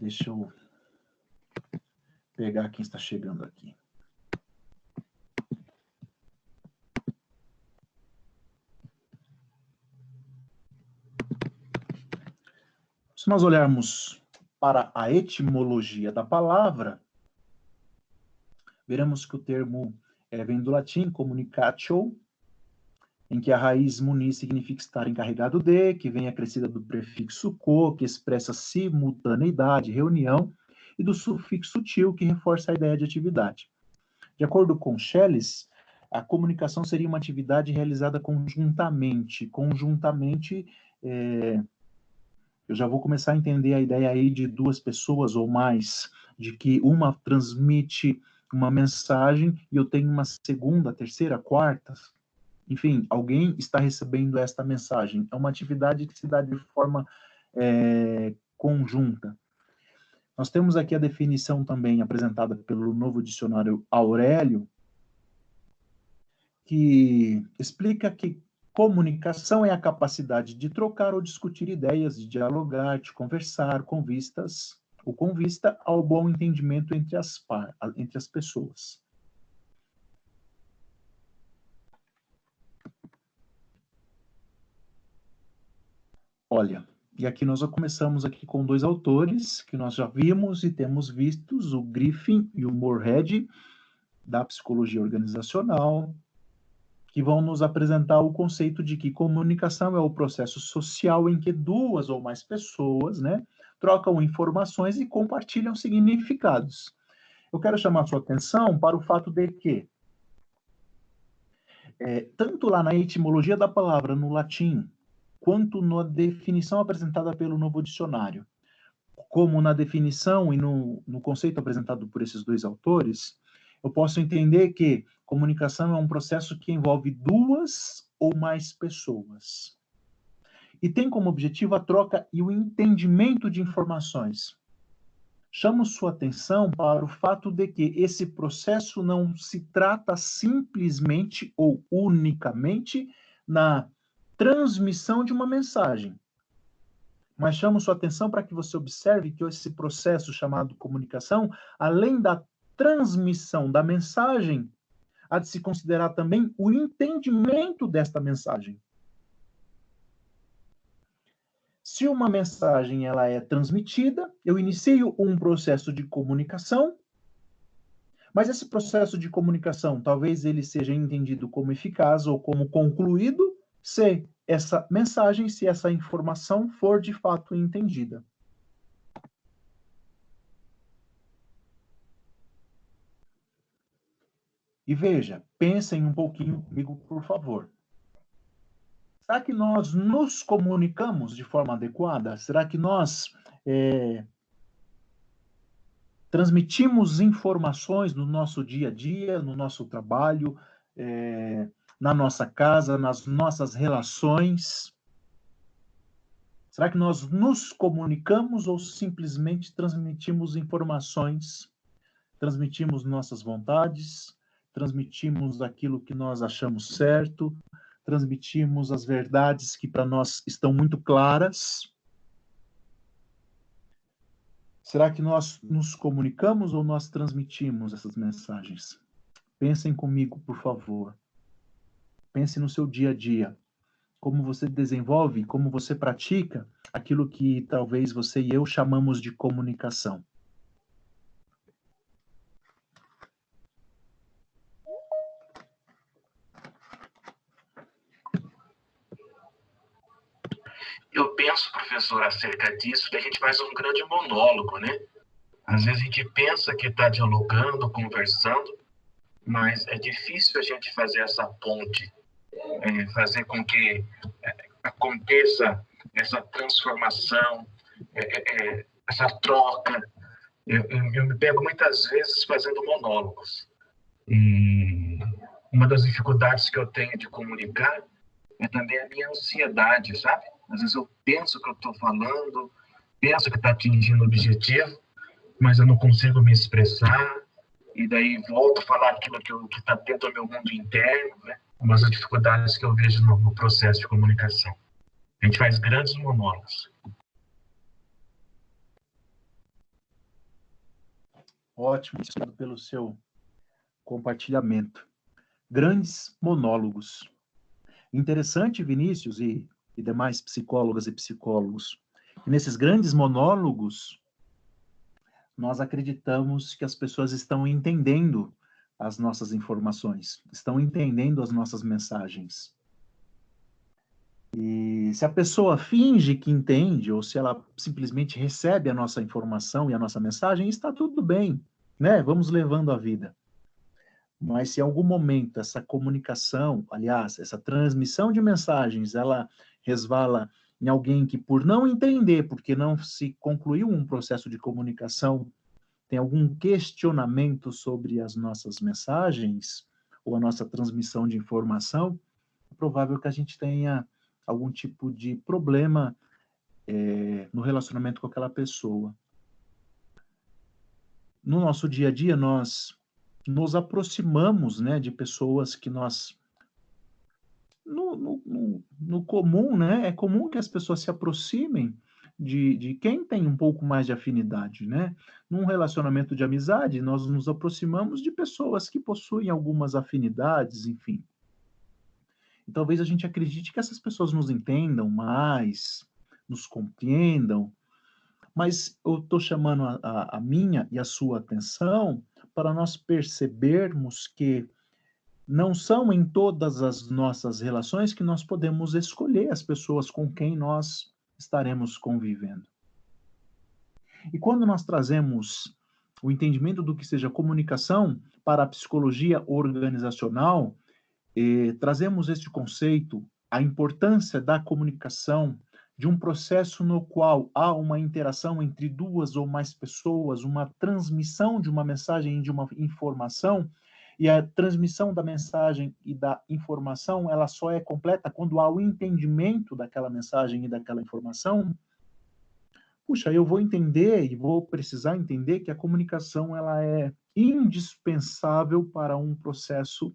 Deixa eu pegar quem está chegando aqui. Se nós olharmos para a etimologia da palavra, veremos que o termo é, vem do latim communicatio, em que a raiz muni significa estar encarregado de, que vem acrescida do prefixo co, que expressa simultaneidade, reunião, e do sufixo til, que reforça a ideia de atividade. De acordo com Schelles, a comunicação seria uma atividade realizada conjuntamente. Conjuntamente, é, eu já vou começar a entender a ideia aí de duas pessoas ou mais, de que uma transmite uma mensagem e eu tenho uma segunda, terceira, quarta, enfim, alguém está recebendo esta mensagem. É uma atividade que se dá de forma é, conjunta. Nós temos aqui a definição também apresentada pelo novo dicionário Aurélio, que explica que comunicação é a capacidade de trocar ou discutir ideias, de dialogar, de conversar com vistas ou com vista ao bom entendimento entre as, entre as pessoas. Olha, e aqui nós já começamos aqui com dois autores que nós já vimos e temos vistos, o Griffin e o Moorhead, da psicologia organizacional, que vão nos apresentar o conceito de que comunicação é o processo social em que duas ou mais pessoas, né, trocam informações e compartilham significados. Eu quero chamar sua atenção para o fato de que, é, tanto lá na etimologia da palavra no latim, quanto na definição apresentada pelo novo dicionário, como na definição e no, no conceito apresentado por esses dois autores, eu posso entender que comunicação é um processo que envolve duas ou mais pessoas. E tem como objetivo a troca e o entendimento de informações. Chamo sua atenção para o fato de que esse processo não se trata simplesmente ou unicamente na transmissão de uma mensagem. Mas chamo sua atenção para que você observe que esse processo chamado comunicação, além da transmissão da mensagem, há de se considerar também o entendimento desta mensagem. Se uma mensagem ela é transmitida, eu inicio um processo de comunicação, mas esse processo de comunicação, talvez ele seja entendido como eficaz ou como concluído se essa mensagem, se essa informação for de fato entendida. E veja, pensem um pouquinho comigo, por favor. Será que nós nos comunicamos de forma adequada? Será que nós é, transmitimos informações no nosso dia a dia, no nosso trabalho? É, na nossa casa, nas nossas relações? Será que nós nos comunicamos ou simplesmente transmitimos informações, transmitimos nossas vontades, transmitimos aquilo que nós achamos certo, transmitimos as verdades que para nós estão muito claras? Será que nós nos comunicamos ou nós transmitimos essas mensagens? Pensem comigo, por favor. Pense no seu dia a dia. Como você desenvolve, como você pratica aquilo que talvez você e eu chamamos de comunicação. Eu penso, professor, acerca disso, que a gente faz um grande monólogo, né? Às vezes a gente pensa que está dialogando, conversando, mas é difícil a gente fazer essa ponte é, fazer com que é, aconteça essa transformação, é, é, é, essa troca. Eu, eu, eu, me pego muitas vezes fazendo monólogos. E uma das dificuldades que eu tenho de comunicar é também a minha ansiedade, sabe? Às vezes eu penso que eu estou falando, penso que está atingindo o objetivo, mas eu não consigo me expressar, e daí volto a falar aquilo que está dentro do meu mundo interno, né? Umas dificuldades que eu vejo no, no processo de comunicação. A gente faz grandes monólogos. Ótimo, pelo seu compartilhamento. Grandes monólogos. Interessante, Vinícius e, e demais psicólogas e psicólogos, que nesses grandes monólogos nós acreditamos que as pessoas estão entendendo as nossas informações, estão entendendo as nossas mensagens. E se a pessoa finge que entende, ou se ela simplesmente recebe a nossa informação e a nossa mensagem, está tudo bem, né? Vamos levando a vida. Mas se em algum momento essa comunicação, aliás, essa transmissão de mensagens, ela resvala em alguém que, por não entender, porque não se concluiu um processo de comunicação, tem algum questionamento sobre as nossas mensagens ou a nossa transmissão de informação, é provável que a gente tenha algum tipo de problema é, no relacionamento com aquela pessoa. No nosso dia a dia, nós nos aproximamos né, de pessoas que nós. No, no, no, comum, né? É comum que as pessoas se aproximem de, de quem tem um pouco mais de afinidade, né? Num relacionamento de amizade, nós nos aproximamos de pessoas que possuem algumas afinidades, enfim. E talvez a gente acredite que essas pessoas nos entendam mais, nos compreendam, mas eu estou chamando a, a, a, minha e a sua atenção para nós percebermos que não são em todas as nossas relações que nós podemos escolher as pessoas com quem nós estaremos convivendo. E quando nós trazemos o entendimento do que seja comunicação para a psicologia organizacional, e trazemos este conceito, a importância da comunicação, de um processo no qual há uma interação entre duas ou mais pessoas, uma transmissão de uma mensagem de uma informação, e a transmissão da mensagem e da informação, ela só é completa quando há o entendimento daquela mensagem e daquela informação. Puxa, eu vou entender e vou precisar entender que a comunicação ela é indispensável para um processo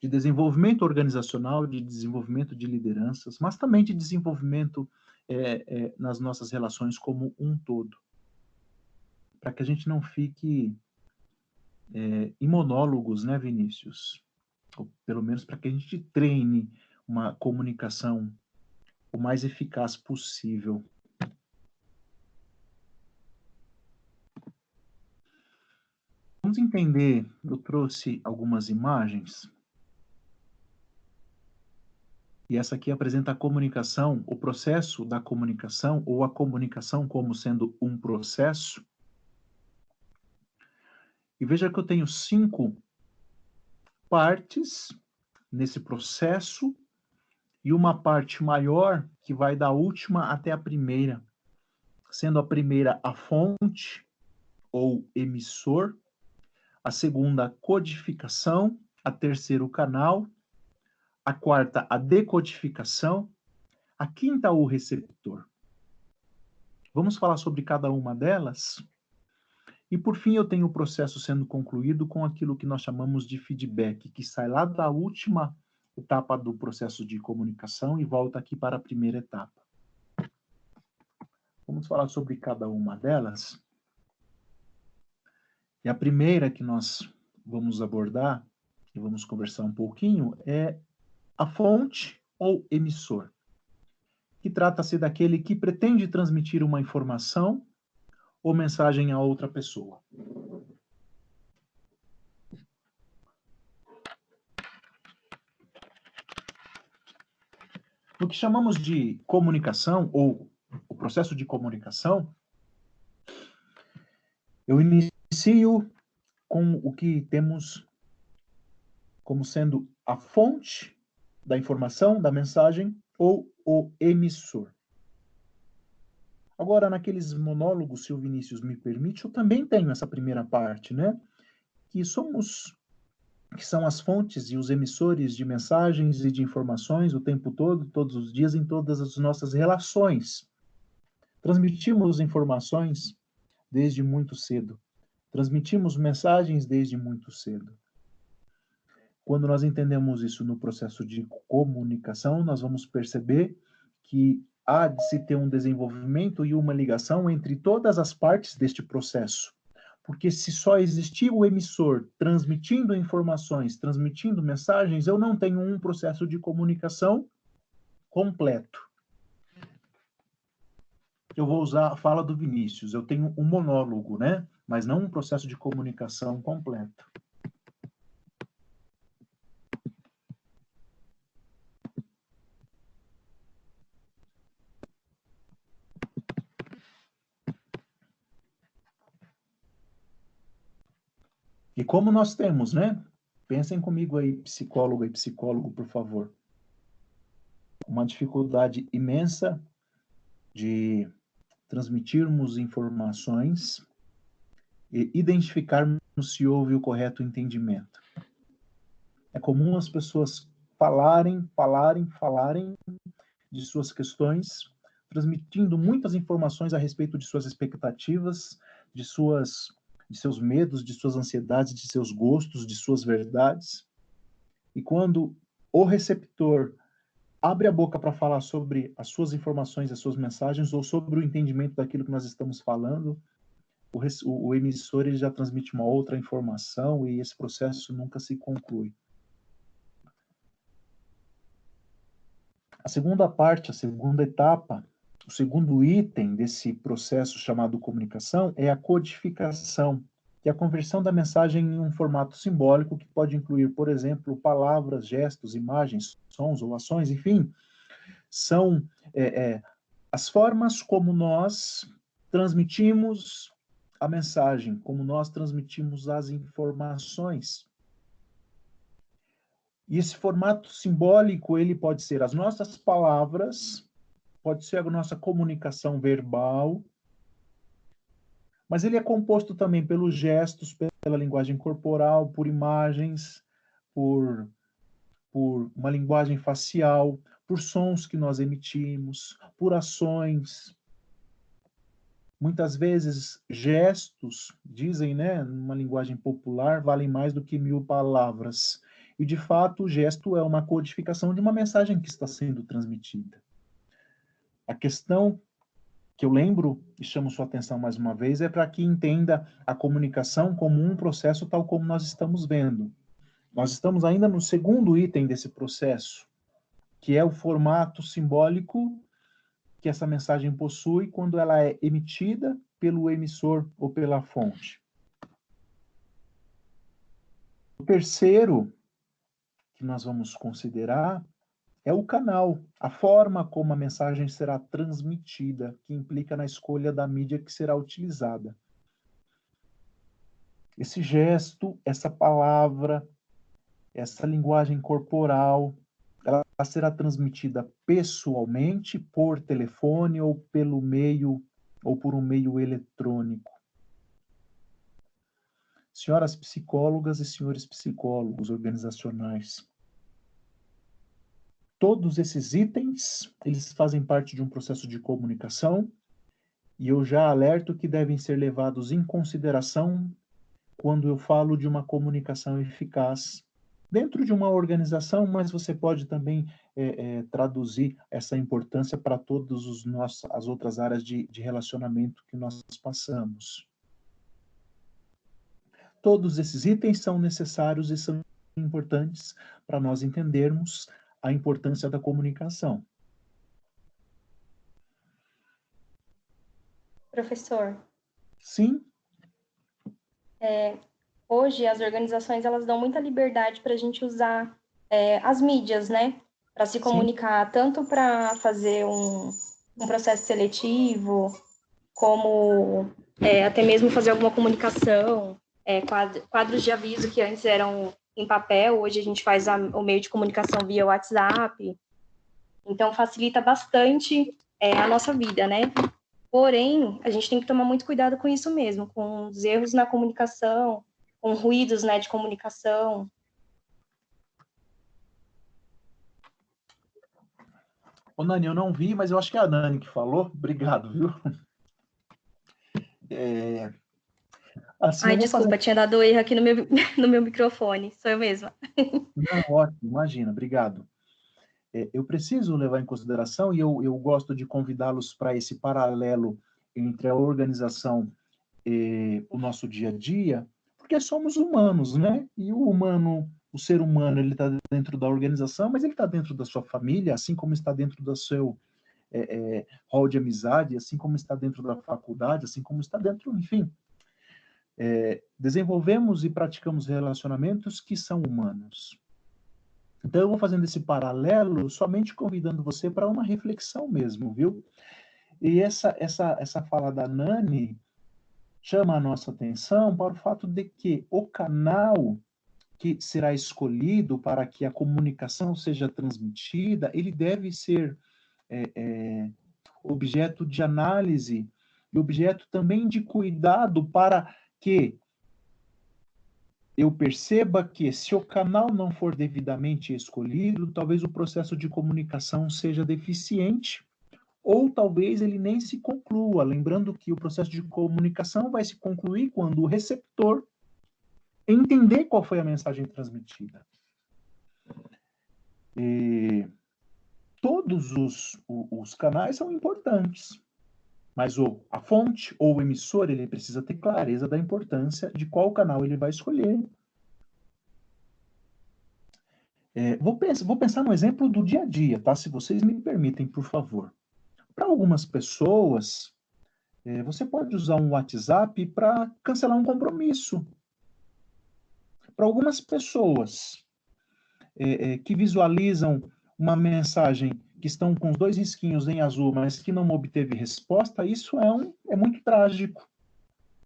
de desenvolvimento organizacional, de desenvolvimento de lideranças, mas também de desenvolvimento é, é, nas nossas relações como um todo. Para que a gente não fique é, em monólogos, né, Vinícius? Ou pelo menos para que a gente treine uma comunicação o mais eficaz possível. Vamos entender, eu trouxe algumas imagens e essa aqui apresenta a comunicação, o processo da comunicação, ou a comunicação como sendo um processo. E veja que eu tenho cinco partes nesse processo e uma parte maior que vai da última até a primeira, sendo a primeira a fonte ou emissor, a segunda a codificação, a terceira o canal a quarta, a decodificação, a quinta, o receptor. Vamos falar sobre cada uma delas? E por fim, eu tenho o processo sendo concluído com aquilo que nós chamamos de feedback, que sai lá da última etapa do processo de comunicação e volta aqui para a primeira etapa. Vamos falar sobre cada uma delas. E a primeira que nós vamos abordar e vamos conversar um pouquinho é a fonte ou emissor, que trata-se daquele que pretende transmitir uma informação ou mensagem a outra pessoa. No que chamamos de comunicação ou o processo de comunicação, eu inicio com o que temos como sendo a fonte da informação, da mensagem ou o emissor. Agora, naqueles monólogos, se o Vinícius me permite, eu também tenho essa primeira parte, né? Que somos, que são as fontes e os emissores de mensagens e de informações o tempo todo, todos os dias, em todas as nossas relações. Transmitimos informações desde muito cedo. Transmitimos mensagens desde muito cedo. Quando nós entendemos isso no processo de comunicação, nós vamos perceber que há de se ter um desenvolvimento e uma ligação entre todas as partes deste processo, Porque se só existir o emissor transmitindo informações, transmitindo mensagens, eu não tenho um processo de comunicação completo. Eu vou usar a fala do Vinícius, eu tenho um monólogo, né? Mas não um processo de comunicação completo. E como nós temos, né? Pensem comigo aí, psicólogo e psicólogo, por favor. Uma dificuldade imensa de transmitirmos informações e identificarmos se houve o correto entendimento. É comum as pessoas falarem, falarem, falarem de suas questões, transmitindo muitas informações a respeito de suas expectativas, de suas de seus medos, de suas ansiedades, de seus gostos, de suas verdades. E quando o receptor abre a boca para falar sobre as suas informações, as suas mensagens, ou sobre o entendimento daquilo que nós estamos falando, o, o, emissor ele já transmite uma outra informação e esse processo nunca se conclui. A segunda parte, a segunda etapa, o segundo item desse processo chamado comunicação é a codificação, que é a conversão da mensagem em um formato simbólico que pode incluir, por exemplo, palavras, gestos, imagens, sons ou ações, enfim, são é, é, as formas como nós transmitimos a mensagem, como nós transmitimos as informações. E esse formato simbólico, ele pode ser as nossas palavras, pode ser a nossa comunicação verbal, mas ele é composto também pelos gestos, pela linguagem corporal, por imagens, por, por uma linguagem facial, por sons que nós emitimos, por ações. Muitas vezes, gestos, dizem, né, numa linguagem popular, valem mais do que mil palavras. E, de fato, o gesto é uma codificação de uma mensagem que está sendo transmitida. A questão que eu lembro e chamo sua atenção mais uma vez é para que entenda a comunicação como um processo tal como nós estamos vendo. Nós estamos ainda no segundo item desse processo, que é o formato simbólico que essa mensagem possui quando ela é emitida pelo emissor ou pela fonte. O terceiro que nós vamos considerar é o canal, a forma como a mensagem será transmitida, que implica na escolha da mídia que será utilizada. Esse gesto, essa palavra, essa linguagem corporal, ela será transmitida pessoalmente, por telefone ou pelo meio ou por um meio eletrônico. Senhoras psicólogas e senhores psicólogos organizacionais, todos esses itens, eles fazem parte de um processo de comunicação e eu já alerto que devem ser levados em consideração quando eu falo de uma comunicação eficaz dentro de uma organização, mas você pode também é, é, traduzir essa importância para todas as outras áreas de, de relacionamento que nós passamos. Todos esses itens são necessários e são importantes para nós entendermos a importância da comunicação. Professor. Sim. É, hoje as organizações elas dão muita liberdade para a gente usar é, as mídias, né, para se comunicar Sim. tanto para fazer um, um, processo seletivo, como é, até mesmo fazer alguma comunicação, é, quadros de aviso que antes eram em papel, hoje a gente faz a, o meio de comunicação via WhatsApp. Então, facilita bastante é, a nossa vida, né? Porém, a gente tem que tomar muito cuidado com isso mesmo, com os erros na comunicação, com ruídos né, de comunicação. Ô, Nani, eu não vi, mas eu acho que é a Nani que falou. Obrigado, viu? É, Assim, Ai, desculpa, fazer... tinha dado erro aqui no meu, no meu microfone, sou eu mesma. Não, ótimo, imagina, obrigado. É, eu preciso levar em consideração, e eu, eu gosto de convidá-los para esse paralelo entre a organização eh, o nosso dia a dia, porque somos humanos, né? E o humano, o ser humano, ele está dentro da organização, mas ele está dentro da sua família, assim como está dentro do seu é, é, hall de amizade, assim como está dentro da faculdade, assim como está dentro, enfim. É, desenvolvemos e praticamos relacionamentos que são humanos. Então, eu vou fazendo esse paralelo somente convidando você para uma reflexão mesmo, viu? E essa, essa, essa fala da Nani chama a nossa atenção para o fato de que o canal que será escolhido para que a comunicação seja transmitida, ele deve ser é, é, objeto de análise e objeto também de cuidado para que eu perceba que se o canal não for devidamente escolhido, talvez o processo de comunicação seja deficiente, ou talvez ele nem se conclua. Lembrando que o processo de comunicação vai se concluir quando o receptor entender qual foi a mensagem transmitida. E todos os, os canais são importantes, mas o, a fonte ou o emissor ele precisa ter clareza da importância de qual canal ele vai escolher. É, vou, pensar, vou pensar no exemplo do dia a dia, tá? Se vocês me permitem, por favor. Para algumas pessoas, é, você pode usar um WhatsApp para cancelar um compromisso. Para algumas pessoas é, é, que visualizam uma mensagem que estão com os dois risquinhos em azul, mas que não obteve resposta, isso é, um, é muito trágico.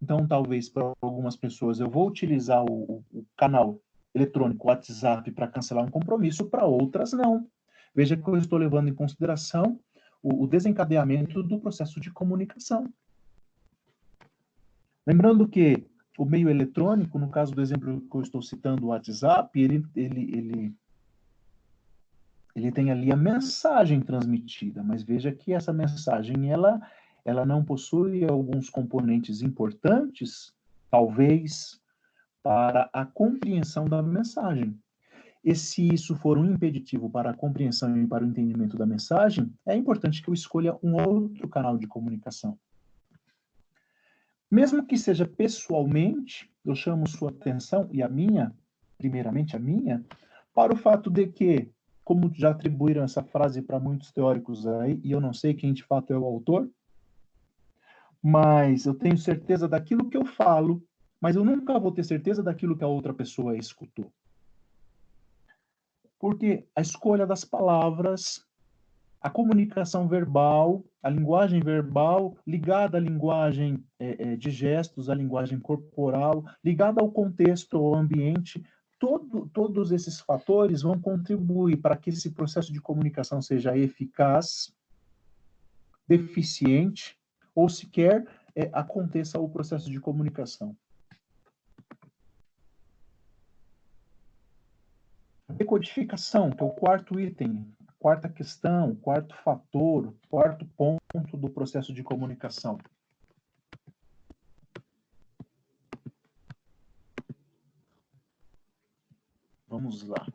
Então, talvez para algumas pessoas eu vou utilizar o, o canal eletrônico WhatsApp para cancelar um compromisso, para outras não. Veja que eu estou levando em consideração o, o desencadeamento do processo de comunicação. Lembrando que o meio eletrônico, no caso do exemplo que eu estou citando, o WhatsApp, ele, ele, ele, ele tem ali a mensagem transmitida, mas veja que essa mensagem ela, ela não possui alguns componentes importantes, talvez, para a compreensão da mensagem. E se isso for um impeditivo para a compreensão e para o entendimento da mensagem, é importante que eu escolha um outro canal de comunicação. Mesmo que seja pessoalmente, eu chamo sua atenção e a minha, primeiramente a minha, para o fato de que, como já atribuíram essa frase para muitos teóricos aí, e eu não sei quem de fato é o autor, mas eu tenho certeza daquilo que eu falo, mas eu nunca vou ter certeza daquilo que a outra pessoa escutou. Porque a escolha das palavras, a comunicação verbal, a linguagem verbal ligada à linguagem é, é, de gestos, à linguagem corporal, ligada ao contexto, ao ambiente, todo, todos esses fatores vão contribuir para que esse processo de comunicação seja eficaz, deficiente ou sequer é, aconteça o processo de comunicação. Decodificação, que é o quarto item, quarta questão, quarto fator, quarto ponto do processo de comunicação. Vamos lá.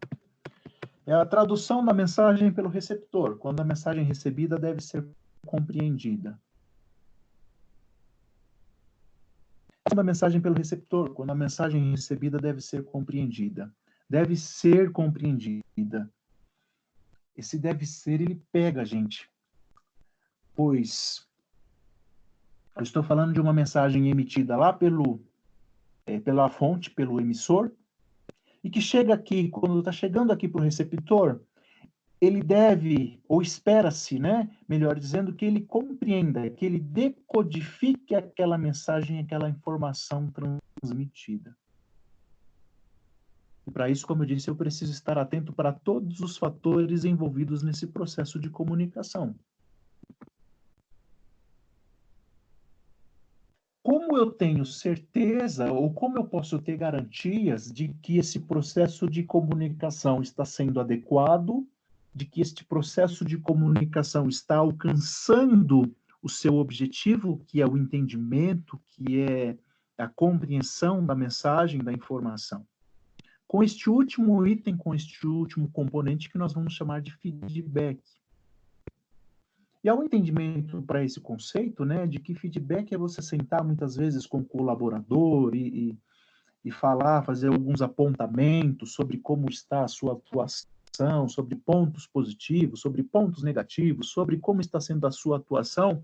É a tradução da mensagem pelo receptor, quando a mensagem recebida deve ser compreendida. A mensagem pelo receptor, quando a mensagem recebida deve ser compreendida deve ser compreendida. Esse deve ser, ele pega a gente. Pois eu estou falando de uma mensagem emitida lá pelo, é, pela fonte, pelo emissor, e que chega aqui, quando está chegando aqui para o receptor, ele deve, ou espera-se, né, melhor dizendo, que ele compreenda, que ele decodifique aquela mensagem, aquela informação transmitida. E para isso, como eu disse, eu preciso estar atento para todos os fatores envolvidos nesse processo de comunicação. Como eu tenho certeza, ou como eu posso ter garantias de que esse processo de comunicação está sendo adequado, de que este processo de comunicação está alcançando o seu objetivo, que é o entendimento, que é a compreensão da mensagem, da informação? com este último item, com este último componente que nós vamos chamar de feedback. E há um entendimento para esse conceito, né, de que feedback é você sentar muitas vezes com o colaborador e, e, e falar, fazer alguns apontamentos sobre como está a sua atuação, sobre pontos positivos, sobre pontos negativos, sobre como está sendo a sua atuação.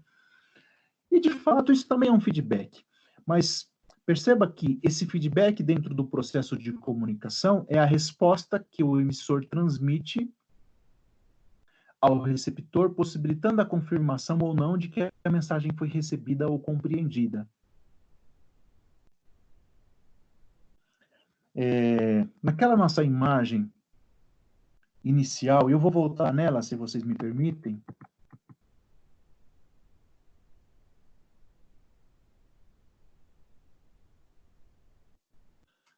E, de fato, isso também é um feedback. Mas perceba que esse feedback dentro do processo de comunicação é a resposta que o emissor transmite ao receptor, possibilitando a confirmação ou não de que a mensagem foi recebida ou compreendida. É, naquela nossa imagem inicial, eu vou voltar nela, se vocês me permitem.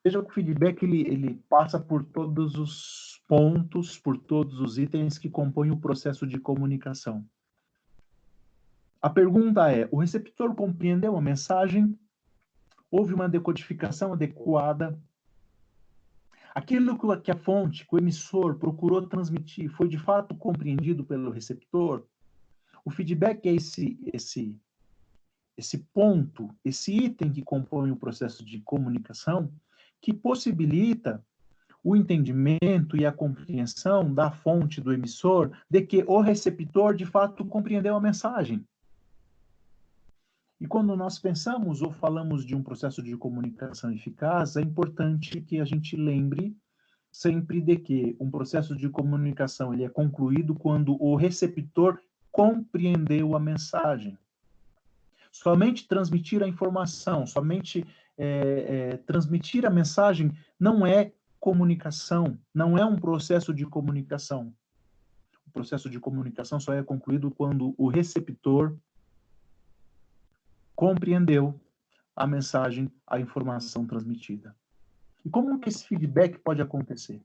Veja que o feedback ele, ele passa por todos os pontos, por todos os itens que compõem o processo de comunicação. A pergunta é: o receptor compreendeu a mensagem? Houve uma decodificação adequada? Aquilo que a fonte, que o emissor procurou transmitir, foi de fato compreendido pelo receptor? O feedback é esse, esse, esse ponto, esse item que compõe o processo de comunicação que possibilita o entendimento e a compreensão da fonte do emissor de que o receptor de fato compreendeu a mensagem. E quando nós pensamos ou falamos de um processo de comunicação eficaz, é importante que a gente lembre sempre de que um processo de comunicação ele é concluído quando o receptor compreendeu a mensagem. Somente transmitir a informação, somente é, é, transmitir a mensagem não é comunicação, não é um processo de comunicação. O processo de comunicação só é concluído quando o receptor compreendeu a mensagem, a informação transmitida. E como que esse feedback pode acontecer?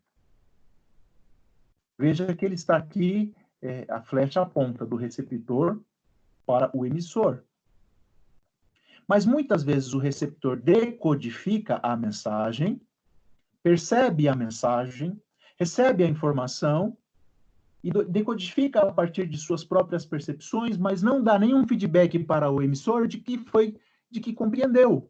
Veja que ele está aqui, é, a flecha aponta do receptor para o emissor. Mas muitas vezes o receptor decodifica a mensagem, percebe a mensagem, recebe a informação e decodifica a partir de suas próprias percepções, mas não dá nenhum feedback para o emissor de que foi, de que compreendeu.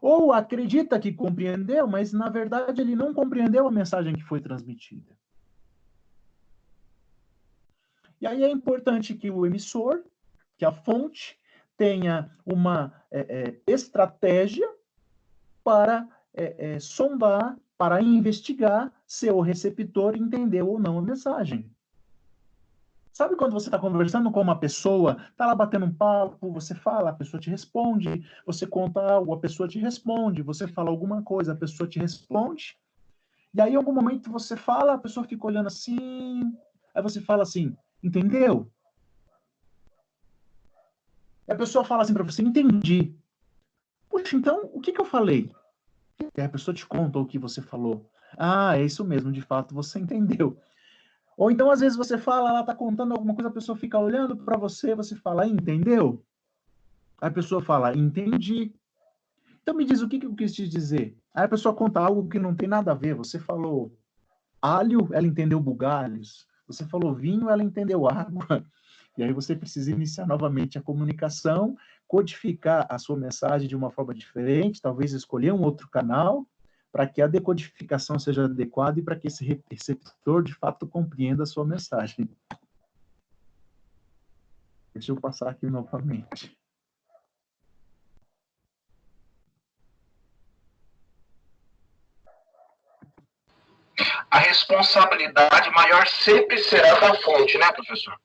Ou acredita que compreendeu, mas na verdade ele não compreendeu a mensagem que foi transmitida. E aí é importante que o emissor, que a fonte, tenha uma é, é, estratégia para é, é, sondar, para investigar se o receptor entendeu ou não a mensagem. Sabe quando você está conversando com uma pessoa, está lá batendo um papo, você fala, a pessoa te responde, você conta algo, a pessoa te responde, você fala alguma coisa, a pessoa te responde, e aí em algum momento você fala, a pessoa fica olhando assim, aí você fala assim, entendeu? A pessoa fala assim para você, entendi. Puxa, então, o que, que eu falei? E a pessoa te conta o que você falou. Ah, é isso mesmo, de fato, você entendeu. Ou então, às vezes, você fala, ela está contando alguma coisa, a pessoa fica olhando para você, você fala, entendeu? A pessoa fala, entendi. Então me diz o que, que eu quis te dizer. Aí a pessoa conta algo que não tem nada a ver. Você falou alho, ela entendeu bugalhos. Você falou vinho, ela entendeu água. E aí você precisa iniciar novamente a comunicação, codificar a sua mensagem de uma forma diferente, talvez escolher um outro canal, para que a decodificação seja adequada e para que esse receptor de fato compreenda a sua mensagem. Deixa eu passar aqui novamente. A responsabilidade maior sempre será da fonte, né, professor?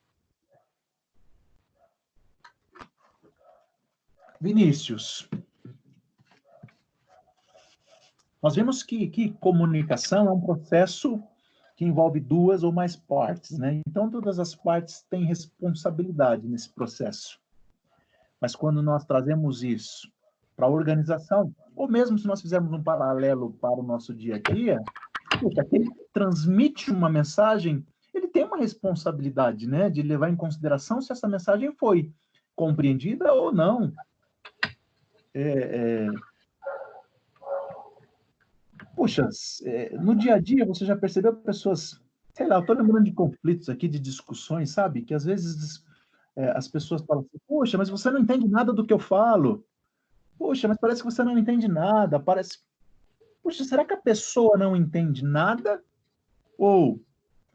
Vinícius, nós vemos que, que comunicação é um processo que envolve duas ou mais partes, né? Então, todas as partes têm responsabilidade nesse processo. Mas quando nós trazemos isso para a organização, ou mesmo se nós fizermos um paralelo para o nosso dia a dia, aquele que transmite uma mensagem, ele tem uma responsabilidade, né, de levar em consideração se essa mensagem foi compreendida ou não, é, é... Puxa, é, no dia a dia você já percebeu pessoas, sei lá, eu estou lembrando de conflitos aqui, de discussões, sabe? Que às vezes é, as pessoas falam assim, poxa, mas você não entende nada do que eu falo. Poxa, mas parece que você não entende nada. Parece. Poxa, será que a pessoa não entende nada? Ou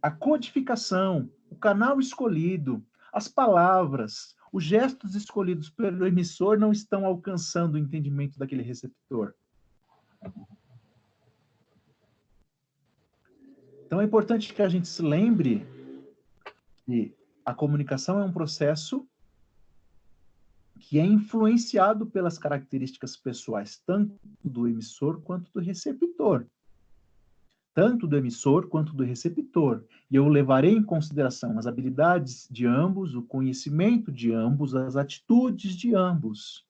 a codificação, o canal escolhido, as palavras, os gestos escolhidos pelo emissor não estão alcançando o entendimento daquele receptor. Então é importante que a gente se lembre que a comunicação é um processo que é influenciado pelas características pessoais, tanto do emissor quanto do receptor. Tanto do emissor quanto do receptor. E eu levarei em consideração as habilidades de ambos, o conhecimento de ambos, as atitudes de ambos.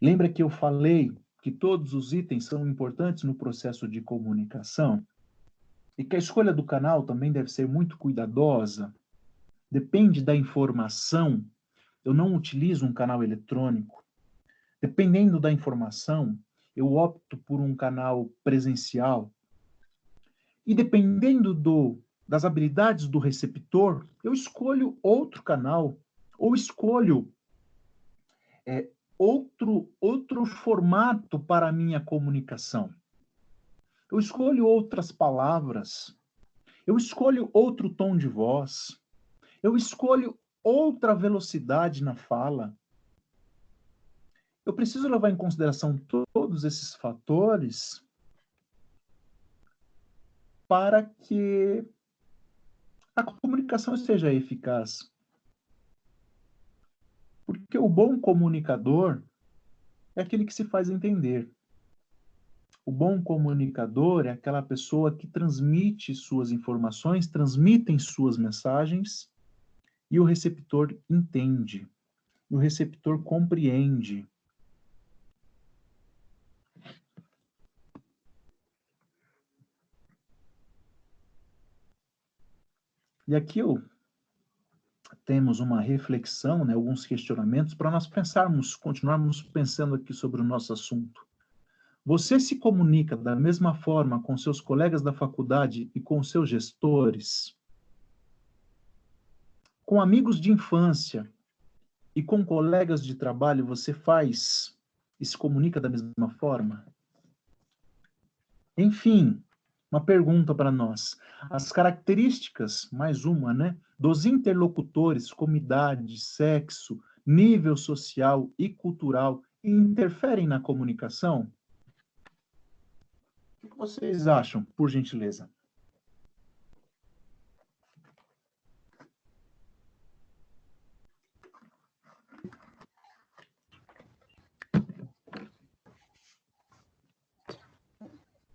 Lembra que eu falei que todos os itens são importantes no processo de comunicação? E que a escolha do canal também deve ser muito cuidadosa. Depende da informação. Eu não utilizo um canal eletrônico. Dependendo da informação, eu opto por um canal presencial. E dependendo do, das habilidades do receptor, eu escolho outro canal ou escolho é, outro, outro formato para a minha comunicação. Eu escolho outras palavras. Eu escolho outro tom de voz. Eu escolho outra velocidade na fala. Eu preciso levar em consideração todos esses fatores para que a comunicação seja eficaz. Porque o bom comunicador é aquele que se faz entender. O bom comunicador é aquela pessoa que transmite suas informações, transmitem suas mensagens e o receptor entende. o receptor compreende. E aqui eu, temos uma reflexão, né, alguns questionamentos para nós pensarmos, continuarmos pensando aqui sobre o nosso assunto. Você se comunica da mesma forma com seus colegas da faculdade e com seus gestores? Com amigos de infância e com colegas de trabalho, você faz e se comunica da mesma forma? Enfim, uma pergunta para nós. As características, mais uma, né, dos interlocutores, como idade, sexo, nível social e cultural, interferem na comunicação? O que vocês acham, por gentileza?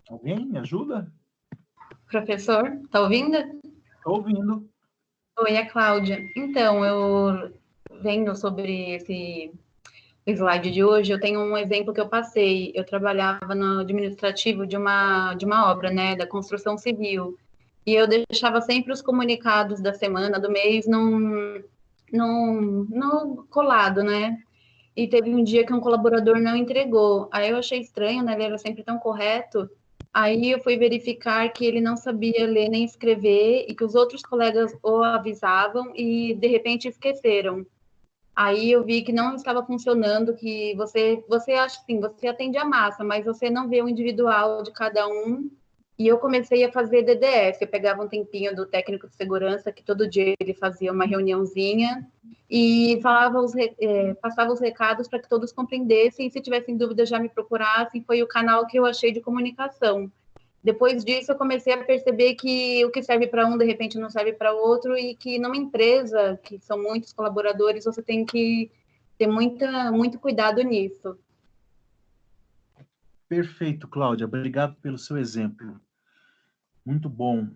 Alguém me ajuda? Professor, tá ouvindo? Estou ouvindo. Oi, é Cláudia. Então, eu vendo sobre esse slide de hoje, eu tenho um exemplo que eu passei. Eu trabalhava no administrativo de uma, de uma obra, né, da construção civil. E eu deixava sempre os comunicados da semana, do mês, num, num, num colado, né? E teve um dia que um colaborador não entregou. Aí eu achei estranho, né? Ele era sempre tão correto. Aí eu fui verificar que ele não sabia ler nem escrever e que os outros colegas o avisavam e de repente esqueceram. Aí eu vi que não estava funcionando, que você, você acha assim, você atende a massa, mas você não vê o individual de cada um. E eu comecei a fazer DDS. Eu pegava um tempinho do técnico de segurança, que todo dia ele fazia uma reuniãozinha e falava os, é, passava os recados para que todos compreendessem. E se tivessem dúvidas, já me procurassem. Foi o canal que eu achei de comunicação. Depois disso, eu comecei a perceber que o que serve para um, de repente, não serve para outro, e que numa empresa, que são muitos colaboradores, você tem que ter muita, muito cuidado nisso. Perfeito, Cláudia. Obrigado pelo seu exemplo. Muito bom.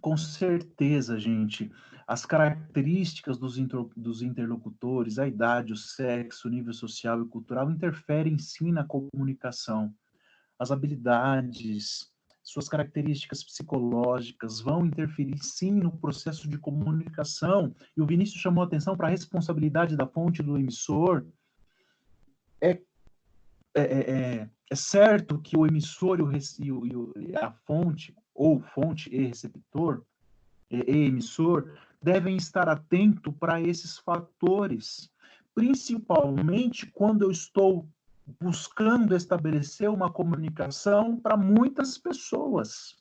Com certeza, gente, as características dos, dos interlocutores, a idade, o sexo, o nível social e cultural interferem sim na comunicação as habilidades, suas características psicológicas vão interferir sim no processo de comunicação. E o Vinícius chamou atenção para a responsabilidade da fonte do emissor. É, é, é, é, é certo que o emissor e, o, e, o, e a fonte, ou fonte e receptor, e, emissor, devem estar atentos para esses fatores, principalmente quando eu estou buscando estabelecer uma comunicação para muitas pessoas.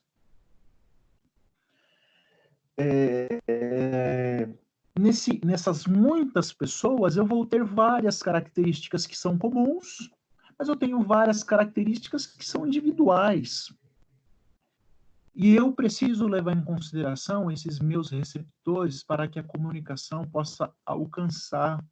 É, é, nesse, nessas muitas pessoas, eu vou ter várias características que são comuns, mas eu tenho várias características que são individuais. E eu preciso levar em consideração esses meus receptores para que a comunicação possa alcançar.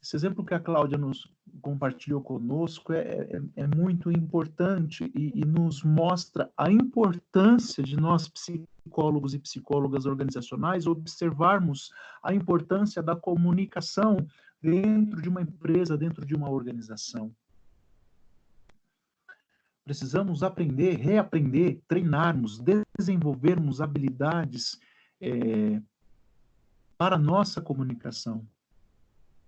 Esse exemplo que a Cláudia nos compartilhou conosco é, é, é muito importante e, e, nos mostra a importância de nós, psicólogos e psicólogas organizacionais, observarmos a importância da comunicação dentro de uma empresa, dentro de uma organização. Precisamos aprender, reaprender, treinarmos, desenvolvermos habilidades é, para a nossa comunicação.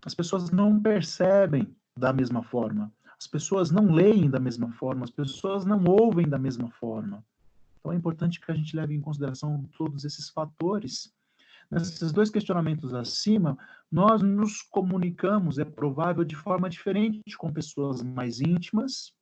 As pessoas não percebem da mesma forma, as pessoas não leem da mesma forma, as pessoas não ouvem da mesma forma. Então é importante que a gente leve em consideração todos esses fatores. Nesses dois questionamentos acima, nós nos comunicamos, é provável, de forma diferente com pessoas mais íntimas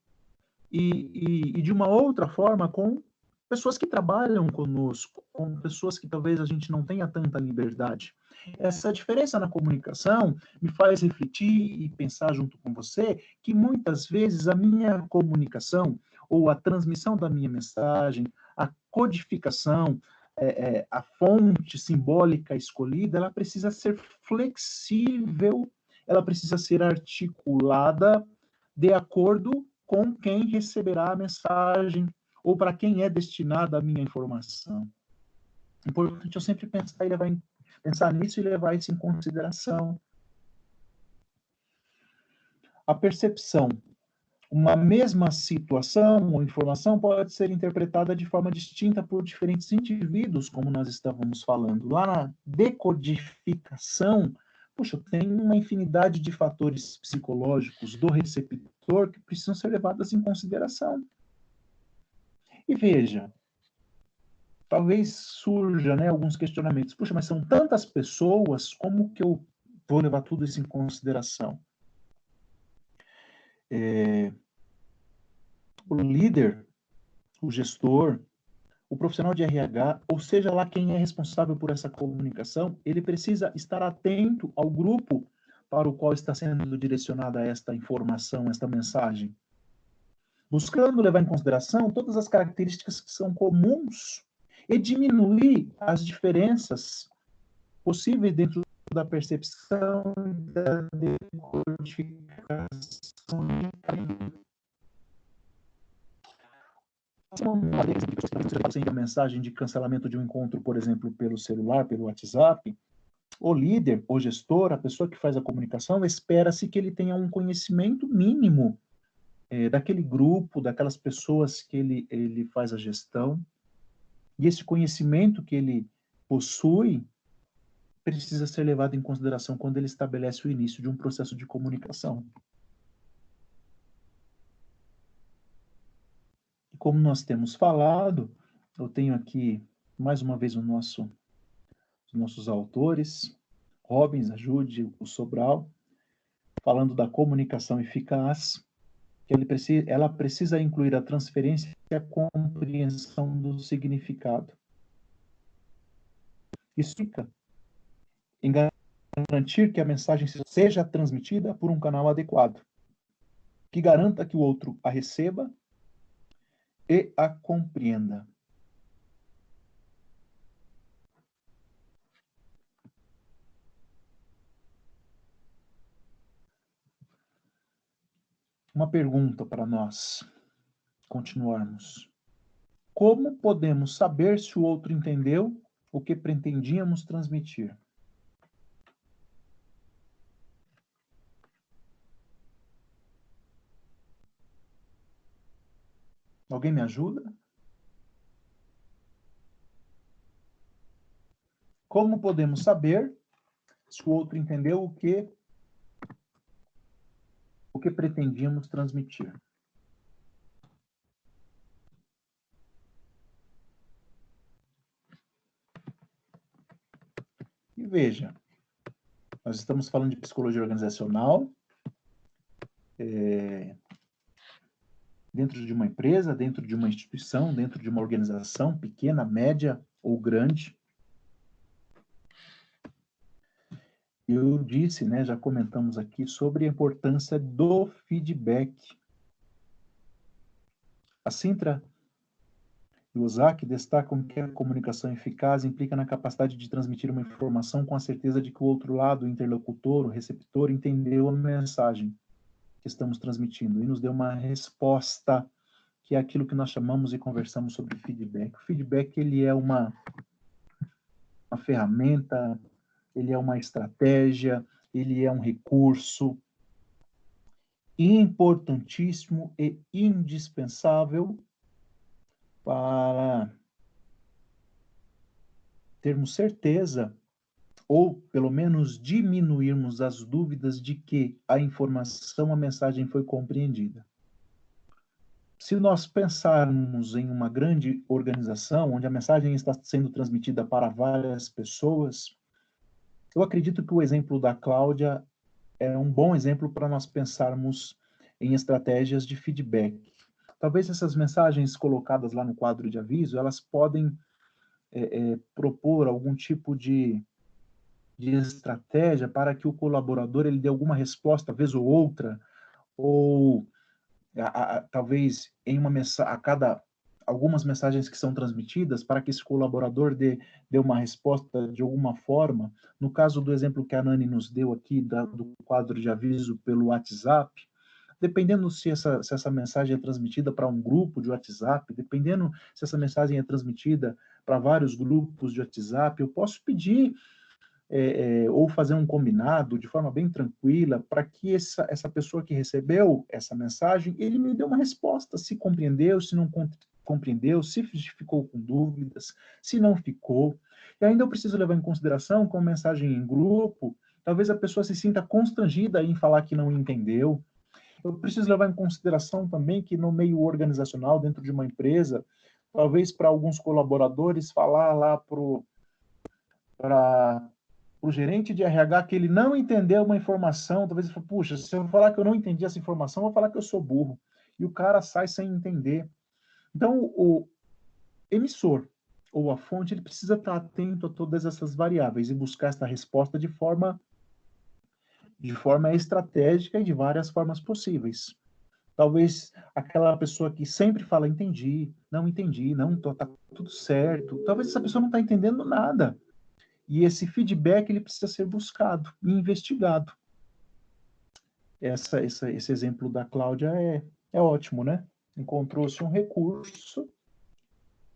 e, e, e de uma outra forma com pessoas que trabalham conosco, com pessoas que talvez a gente não tenha tanta liberdade. Essa diferença na comunicação me faz refletir e pensar junto com você que muitas vezes a minha comunicação ou a transmissão da minha mensagem, a codificação, é, é, a fonte simbólica escolhida, ela precisa ser flexível, ela precisa ser articulada de acordo com quem receberá a mensagem ou para quem é destinada a minha informação. Importante eu sempre pensar, e levar em, pensar nisso e levar isso em consideração. A percepção. Uma mesma situação ou informação pode ser interpretada de forma distinta por diferentes indivíduos, como nós estávamos falando. Lá na decodificação, puxa, tem uma infinidade de fatores psicológicos do receptor que precisam ser levados em consideração. E veja, talvez surja né, alguns questionamentos. Puxa, mas são tantas pessoas, como que eu vou levar tudo isso em consideração? É, o líder, o gestor, o profissional de RH, ou seja lá quem é responsável por essa comunicação, ele precisa estar atento ao grupo para o qual está sendo direcionada esta informação, esta mensagem. Buscando levar em consideração todas as características que são comuns e diminuir as diferenças possíveis dentro da percepção da decodificação sem a mensagem de cancelamento de um encontro, por exemplo, pelo celular, pelo WhatsApp, o líder, o gestor, a pessoa que faz a comunicação, espera-se que ele tenha um conhecimento mínimo é, daquele grupo, daquelas pessoas que ele, ele faz a gestão. E esse conhecimento que ele possui precisa ser levado em consideração quando ele estabelece o início de um processo de comunicação. como nós temos falado, eu tenho aqui mais uma vez o nosso, os nossos autores, Robbins, Ajude, o Sobral, falando da comunicação eficaz, que ele precisa, ela precisa incluir a transferência e a compreensão do significado. Isso fica em garantir que a mensagem seja transmitida por um canal adequado, que garanta que o outro a receba e a compreenda. Uma pergunta para nós continuarmos. Como podemos saber se o outro entendeu o que pretendíamos transmitir? Alguém me ajuda? Como podemos saber se o outro entendeu o que o que pretendíamos transmitir? E veja, nós estamos falando de psicologia organizacional, é, dentro de uma empresa, dentro de uma instituição, dentro de uma organização pequena, média ou grande. Eu disse, né, já comentamos aqui sobre a importância do feedback. A Sintra e o Ozaki destacam que a comunicação eficaz implica na capacidade de transmitir uma informação com a certeza de que o outro lado, o interlocutor, o receptor, entendeu a mensagem que estamos transmitindo e nos deu uma resposta que é aquilo que nós chamamos e conversamos sobre feedback. O feedback ele é uma, uma ferramenta, ele é uma estratégia, ele é um recurso importantíssimo e indispensável para termos certeza ou pelo menos diminuirmos as dúvidas de que a informação, a mensagem foi compreendida. Se nós pensarmos em uma grande organização onde a mensagem está sendo transmitida para várias pessoas, eu acredito que o exemplo da Cláudia é um bom exemplo para nós pensarmos em estratégias de feedback. Talvez essas mensagens colocadas lá no quadro de aviso, elas podem é, é, propor algum tipo de de estratégia para que o colaborador ele dê alguma resposta, vez ou outra, ou a, a, talvez em uma mensagem, a cada algumas mensagens que são transmitidas para que esse colaborador dê, dê uma resposta de alguma forma. No caso do exemplo que a Nani nos deu aqui da, do quadro de aviso pelo WhatsApp, dependendo se essa, se essa mensagem é transmitida para um grupo de WhatsApp, dependendo se essa mensagem é transmitida para vários grupos de WhatsApp, eu posso pedir é, é, ou fazer um combinado de forma bem tranquila para que essa, essa pessoa que recebeu essa mensagem, ele me dê uma resposta, se compreendeu, se não compreendeu, se ficou com dúvidas, se não ficou. E ainda eu preciso levar em consideração, com mensagem em grupo, talvez a pessoa se sinta constrangida em falar que não entendeu. Eu preciso levar em consideração também que no meio organizacional, dentro de uma empresa, talvez para alguns colaboradores falar lá para o gerente de RH que ele não entendeu uma informação, talvez ele fale, puxa, se eu falar que eu não entendi essa informação, eu vou falar que eu sou burro. E o cara sai sem entender. Então, o emissor ou a fonte, ele precisa estar atento a todas essas variáveis e buscar essa resposta de forma de forma estratégica e de várias formas possíveis. Talvez aquela pessoa que sempre fala entendi, não entendi, não tá tudo certo. Talvez essa pessoa não está entendendo nada. E esse feedback ele precisa ser buscado e investigado. Essa, essa, esse exemplo da Cláudia é, é ótimo, né? Encontrou-se um recurso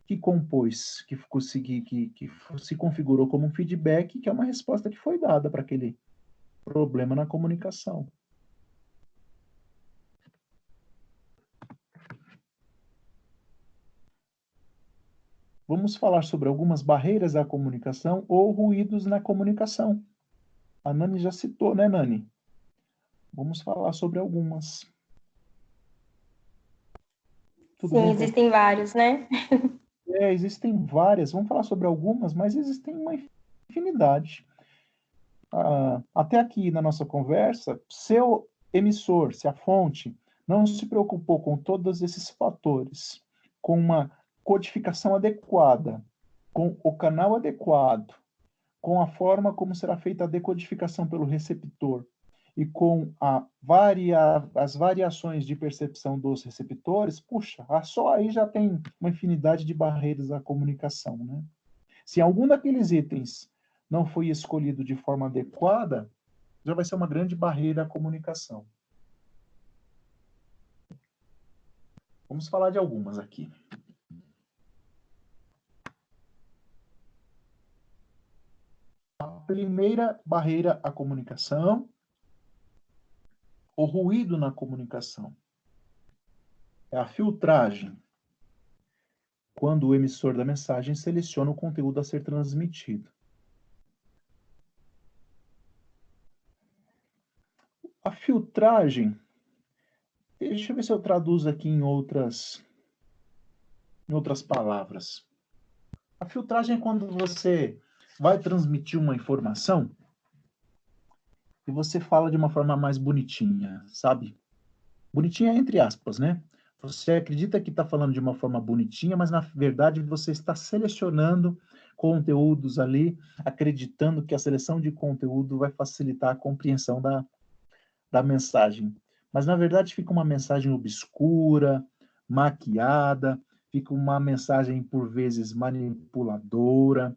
que compôs, que, consegui, que, que se configurou como um feedback, que é uma resposta que foi dada para aquele problema na comunicação. Vamos falar sobre algumas barreiras da comunicação ou ruídos na comunicação. A Nani já citou, né, Nani? Vamos falar sobre algumas. Tudo Sim, bem? existem vários, né? É, existem várias. Vamos falar sobre algumas, mas existem uma infinidade. Ah, até aqui na nossa conversa, seu emissor, se a fonte não se preocupou com todos esses fatores, com uma codificação adequada, com o canal adequado, com a forma como será feita a decodificação pelo receptor e com varia, as variações de percepção dos receptores, puxa, só aí já tem uma infinidade de barreiras à comunicação. Né? Se algum daqueles itens não foi escolhido de forma adequada, já vai ser uma grande barreira à comunicação. Vamos falar de algumas aqui. Primeira barreira à comunicação, o ruído na comunicação. É a filtragem. Quando o emissor da mensagem seleciona o conteúdo a ser transmitido. A filtragem, deixa eu ver se eu traduzo aqui em outras, em outras palavras. A filtragem é quando você vai transmitir uma informação e você fala de uma forma mais bonitinha, sabe? Bonitinha entre aspas, né? Você acredita que está falando de uma forma bonitinha, mas na verdade você está selecionando conteúdos ali, acreditando que a seleção de conteúdo vai facilitar a compreensão da, da mensagem. Mas na verdade fica uma mensagem obscura, maquiada, fica uma mensagem por vezes manipuladora,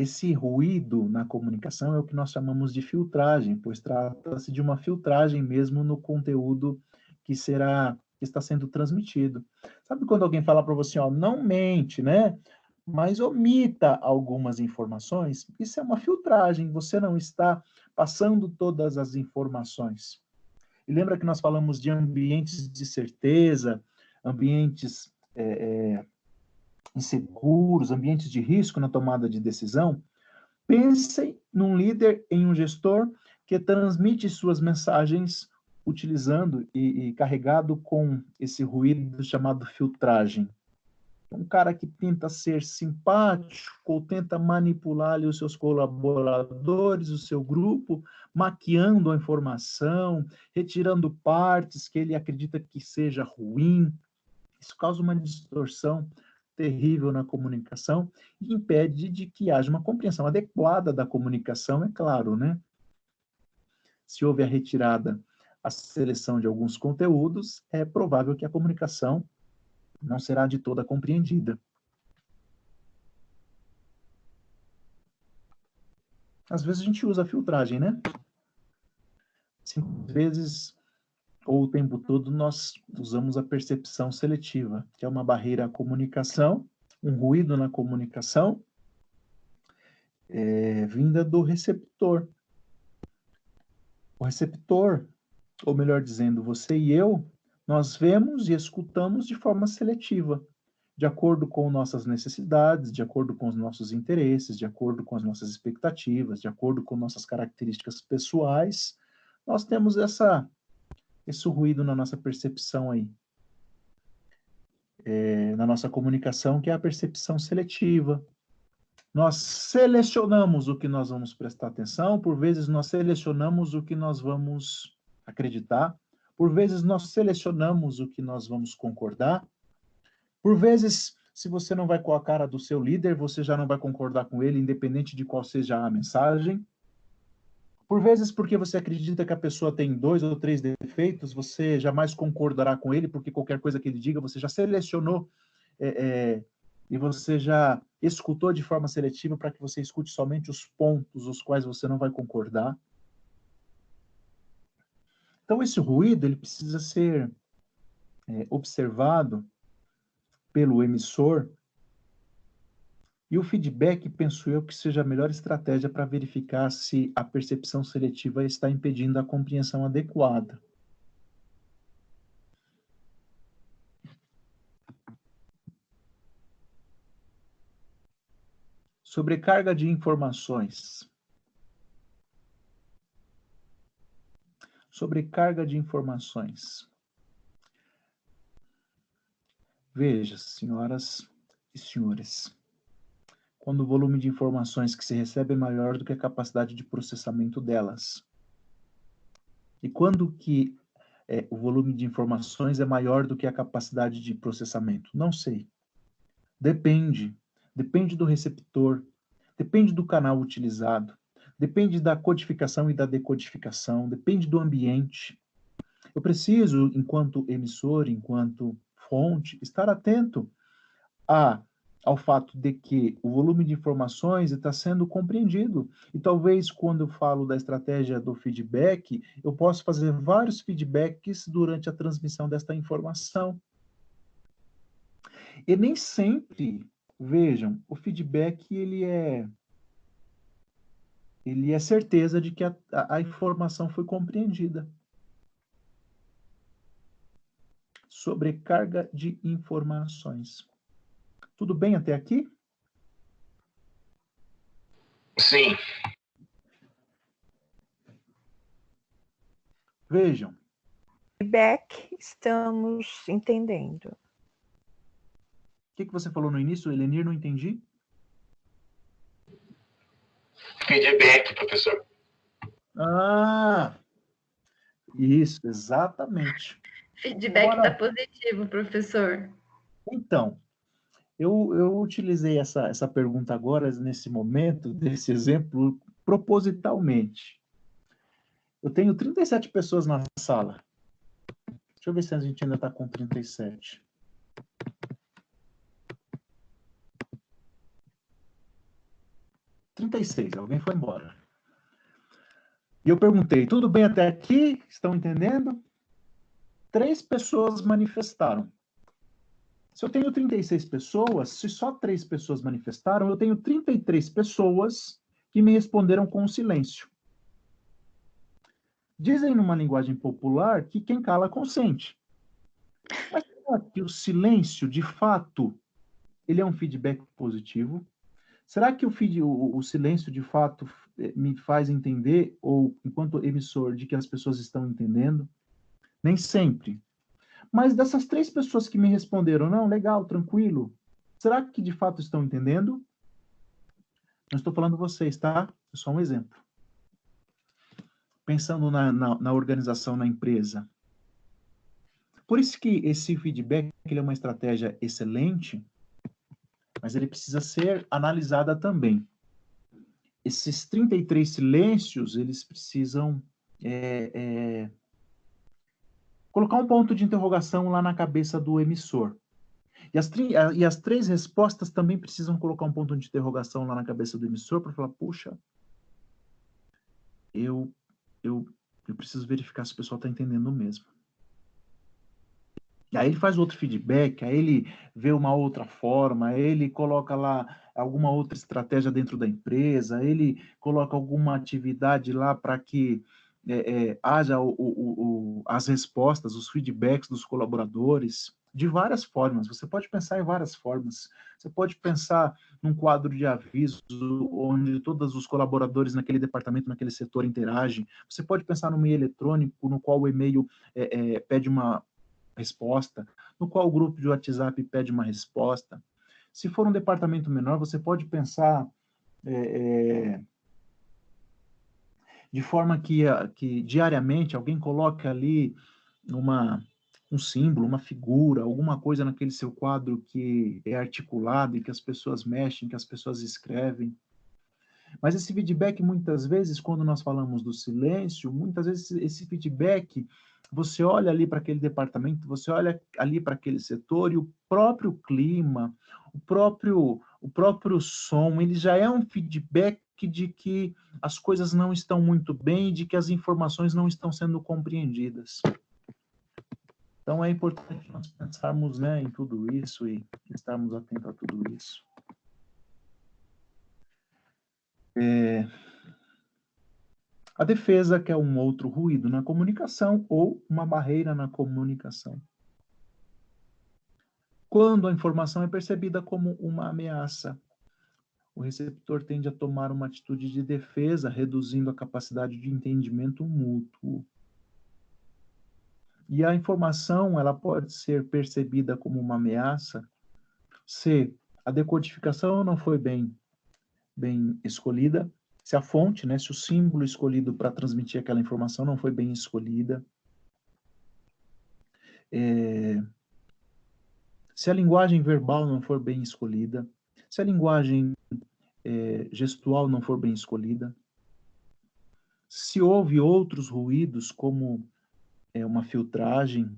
esse ruído na comunicação é o que nós chamamos de filtragem, pois trata-se de uma filtragem mesmo no conteúdo que será que está sendo transmitido. Sabe quando alguém fala para você, ó, não mente, né? Mas omita algumas informações, isso é uma filtragem, você não está passando todas as informações. E lembra que nós falamos de ambientes de certeza, ambientes é, é, inseguros, ambientes de risco na tomada de decisão, pensem num líder, em um gestor que transmite suas mensagens utilizando e, e carregado com esse ruído chamado filtragem. Um cara que tenta ser simpático ou tenta manipular ali, os seus colaboradores, o seu grupo, maquiando a informação, retirando partes que ele acredita que seja ruim. Isso causa uma distorção terrível na comunicação e impede de que haja uma compreensão adequada da comunicação, é claro, né? Se houve a retirada, a seleção de alguns conteúdos, é provável que a comunicação não será de toda compreendida. Às vezes a gente usa a filtragem, né? Cinco vezes ou o tempo todo nós usamos a percepção seletiva, que é uma barreira à comunicação, um ruído na comunicação, é, vinda do receptor. O receptor, ou melhor dizendo, você e eu, nós vemos e escutamos de forma seletiva, de acordo com nossas necessidades, de acordo com os nossos interesses, de acordo com as nossas expectativas, de acordo com nossas características pessoais, nós temos essa esse ruído na nossa percepção aí. É, na nossa comunicação, que é a percepção seletiva. Nós selecionamos o que nós vamos prestar atenção, por vezes nós selecionamos o que nós vamos acreditar, por vezes nós selecionamos o que nós vamos concordar, por vezes, se você não vai com a cara do seu líder, você já não vai concordar com ele, independente de qual seja a mensagem. Por vezes, porque você acredita que a pessoa tem dois ou três defeitos, você jamais concordará com ele, porque qualquer coisa que ele diga, você já selecionou é, é, e você já escutou de forma seletiva para que você escute somente os pontos os quais você não vai concordar. Então, esse ruído ele precisa ser é, observado pelo emissor e o feedback, penso eu, que seja a melhor estratégia para verificar se a percepção seletiva está impedindo a compreensão adequada. Sobrecarga de informações. Sobrecarga de informações. Veja, senhoras e senhores quando o volume de informações que se recebe é maior do que a capacidade de processamento delas. E quando que é, o volume de informações é maior do que a capacidade de processamento? Não sei. Depende. Depende do receptor, depende do canal utilizado, depende da codificação e da decodificação, depende do ambiente. Eu preciso, enquanto emissor, enquanto fonte, estar atento a ao fato de que o volume de informações está sendo compreendido. E talvez quando eu falo da estratégia do feedback, eu posso fazer vários feedbacks durante a transmissão desta informação. E nem sempre, vejam, o feedback ele é ele é certeza de que a, a, informação foi compreendida. Sobrecarga de informações. Tudo bem até aqui? Sim. Vejam. Feedback, estamos entendendo. O que, que você falou no início, Elenir? Não entendi. Feedback, professor. Ah, isso, exatamente. Feedback está positivo, professor. Então, eu, eu utilizei essa, essa pergunta agora, nesse momento, desse exemplo, propositalmente. Eu tenho 37 pessoas na sala. Deixa eu ver se a gente ainda está com 37. Trinta e seis, alguém foi embora. E eu perguntei, tudo bem até aqui? Estão entendendo? Três pessoas manifestaram. Se eu tenho 36 pessoas, se só três pessoas manifestaram, eu tenho 33 pessoas que me responderam com silêncio. Dizem numa linguagem popular que quem cala consente. Mas será que o silêncio, de fato, ele é um feedback positivo? Será que o, feed, o, o silêncio, de fato, me faz entender, ou enquanto emissor, de que as pessoas estão entendendo? Nem sempre. Mas dessas três pessoas que me responderam, não, legal, tranquilo, será que de fato estão entendendo? Não estou falando vocês, tá? É só um exemplo pensando na, na, na organização na empresa. Por isso que esse feedback ele é uma estratégia excelente, mas ele precisa ser analisada também. Esses 33 silêncios, eles precisam é, é, colocar um ponto de interrogação lá na cabeça do emissor. E as, e as três respostas também precisam colocar um ponto de interrogação lá na cabeça do emissor para falar, puxa, eu eu, eu preciso verificar se o pessoal está entendendo mesmo. Aí ele faz outro feedback, aí ele vê uma outra forma, aí ele coloca lá alguma outra estratégia dentro da empresa, ele coloca alguma atividade lá para que é, é, haja o, o, o, as respostas, os feedbacks dos colaboradores de várias formas. Você pode pensar em várias formas. Você pode pensar num quadro de aviso onde todos os colaboradores naquele departamento, naquele setor interagem. Você pode pensar no e-mail eletrônico, no qual o e-mail é, é, pede uma resposta, no qual o grupo de WhatsApp pede uma resposta. Se for um departamento menor, você pode pensar é, é de forma que, que diariamente alguém coloque ali uma um símbolo, uma figura, alguma coisa naquele seu quadro que é articulado e que as pessoas mexem, que as pessoas escrevem. Mas esse feedback, muitas vezes, quando nós falamos do silêncio, muitas vezes esse feedback, você olha ali para aquele departamento, você olha ali para aquele setor e o próprio clima, o próprio, o próprio som, ele já é um feedback de que as coisas não estão muito bem, de que as informações não estão sendo compreendidas. Então é importante nós pensarmos né, em tudo isso e estarmos atentos a tudo isso. É... A defesa, que é um outro ruído na comunicação ou uma barreira na comunicação. Quando a informação é percebida como uma ameaça, o receptor tende a tomar uma atitude de defesa, reduzindo a capacidade de entendimento mútuo. E a informação ela pode ser percebida como uma ameaça se a decodificação não foi bem bem escolhida, se a fonte, né, se o símbolo escolhido para transmitir aquela informação não foi bem escolhida, é, se a linguagem verbal não for bem escolhida, se a linguagem é, gestual não for bem escolhida, se houve outros ruídos como é, uma filtragem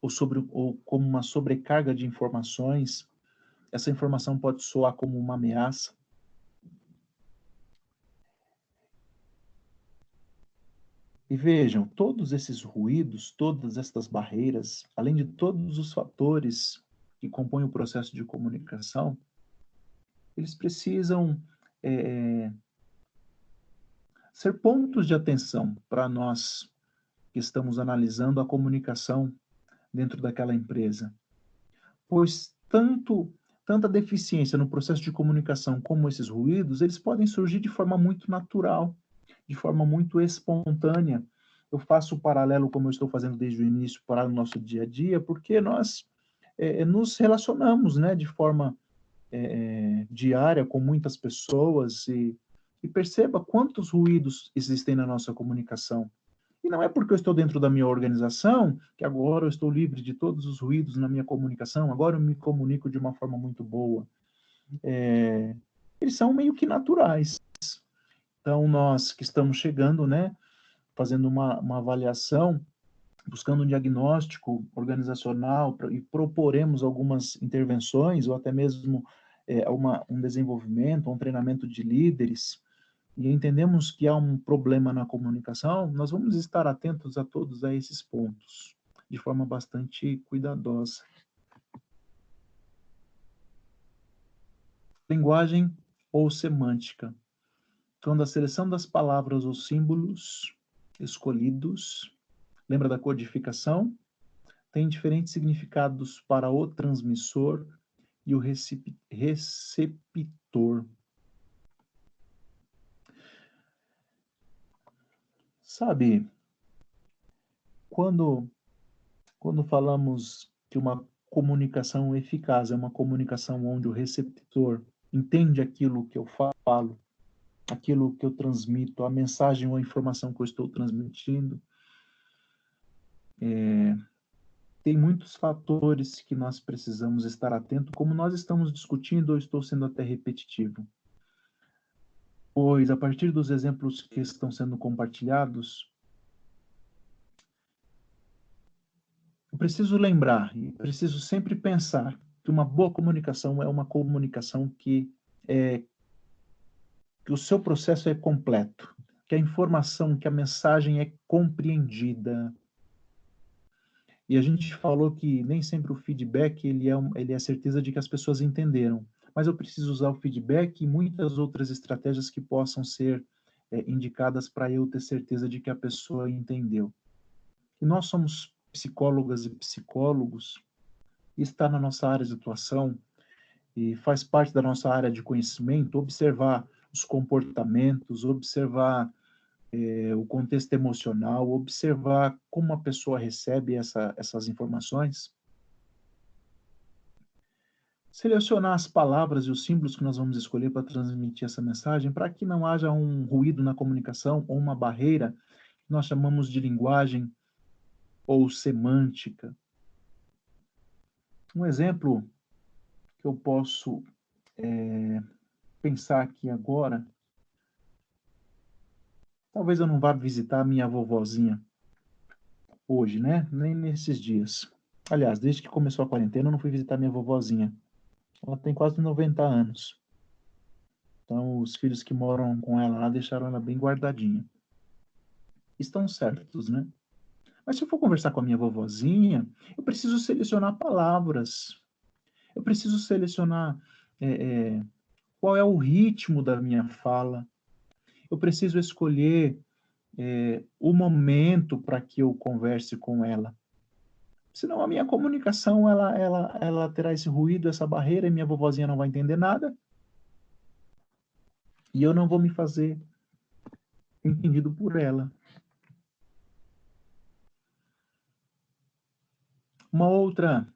ou, sobre, ou como uma sobrecarga de informações, essa informação pode soar como uma ameaça. E vejam, todos esses ruídos, todas essas barreiras, além de todos os fatores que compõem o processo de comunicação, eles precisam é, ser pontos de atenção para nós que estamos analisando a comunicação dentro daquela empresa. Pois tanto tanta deficiência no processo de comunicação como esses ruídos, eles podem surgir de forma muito natural, de forma muito espontânea. Eu faço o paralelo, como eu estou fazendo desde o início, para o nosso dia a dia, porque nós é, nos relacionamos né, de forma é, diária com muitas pessoas e, e perceba quantos ruídos existem na nossa comunicação. E não é porque eu estou dentro da minha organização que agora eu estou livre de todos os ruídos na minha comunicação, agora eu me comunico de uma forma muito boa. É, eles são meio que naturais. Então, nós que estamos chegando, né, fazendo uma, uma avaliação, buscando um diagnóstico organizacional e proporemos algumas intervenções ou até mesmo é, uma, um desenvolvimento, um treinamento de líderes, e entendemos que há um problema na comunicação, nós vamos estar atentos a todos a esses pontos, de forma bastante cuidadosa. Linguagem ou semântica. Quando a seleção das palavras ou símbolos escolhidos, lembra da codificação? Tem diferentes significados para o transmissor e o receptor. Sabe, quando, quando falamos que uma comunicação eficaz é uma comunicação onde o receptor entende aquilo que eu falo, aquilo que eu transmito, a mensagem ou a informação que eu estou transmitindo. É, tem muitos fatores que nós precisamos estar atento, como nós estamos discutindo, ou estou sendo até repetitivo. Pois, a partir dos exemplos que estão sendo compartilhados, eu preciso lembrar preciso sempre pensar que uma boa comunicação é uma comunicação que é que o seu processo é completo, que a informação, que a mensagem é compreendida. E a gente falou que nem sempre o feedback ele é, ele é a certeza de que as pessoas entenderam, mas eu preciso usar o feedback e muitas outras estratégias que possam ser é, indicadas para eu ter certeza de que a pessoa entendeu. E nós somos psicólogas e psicólogos, e está na nossa área de atuação e faz parte da nossa área de conhecimento observar os comportamentos, observar é, o contexto emocional, observar como a pessoa recebe essa, essas informações. Selecionar as palavras e os símbolos que nós vamos escolher para transmitir essa mensagem, para que não haja um ruído na comunicação ou uma barreira que nós chamamos de linguagem ou semântica. Um exemplo que eu posso é, pensar aqui agora, talvez eu não vá visitar minha vovozinha hoje, né? Nem nesses dias. Aliás, desde que começou a quarentena, eu não fui visitar minha vovozinha. Ela tem quase 90 anos. Então, os filhos que moram com ela lá deixaram ela bem guardadinha. Estão certos, né? Mas se eu for conversar com a minha vovozinha, eu preciso selecionar palavras. Eu preciso selecionar é, é, qual é o ritmo da minha fala. Eu preciso escolher é, o momento para que eu converse com ela. Senão a minha comunicação ela, ela, ela terá esse ruído, essa barreira, e minha vovozinha não vai entender nada. E eu não vou me fazer entendido por ela. Uma outra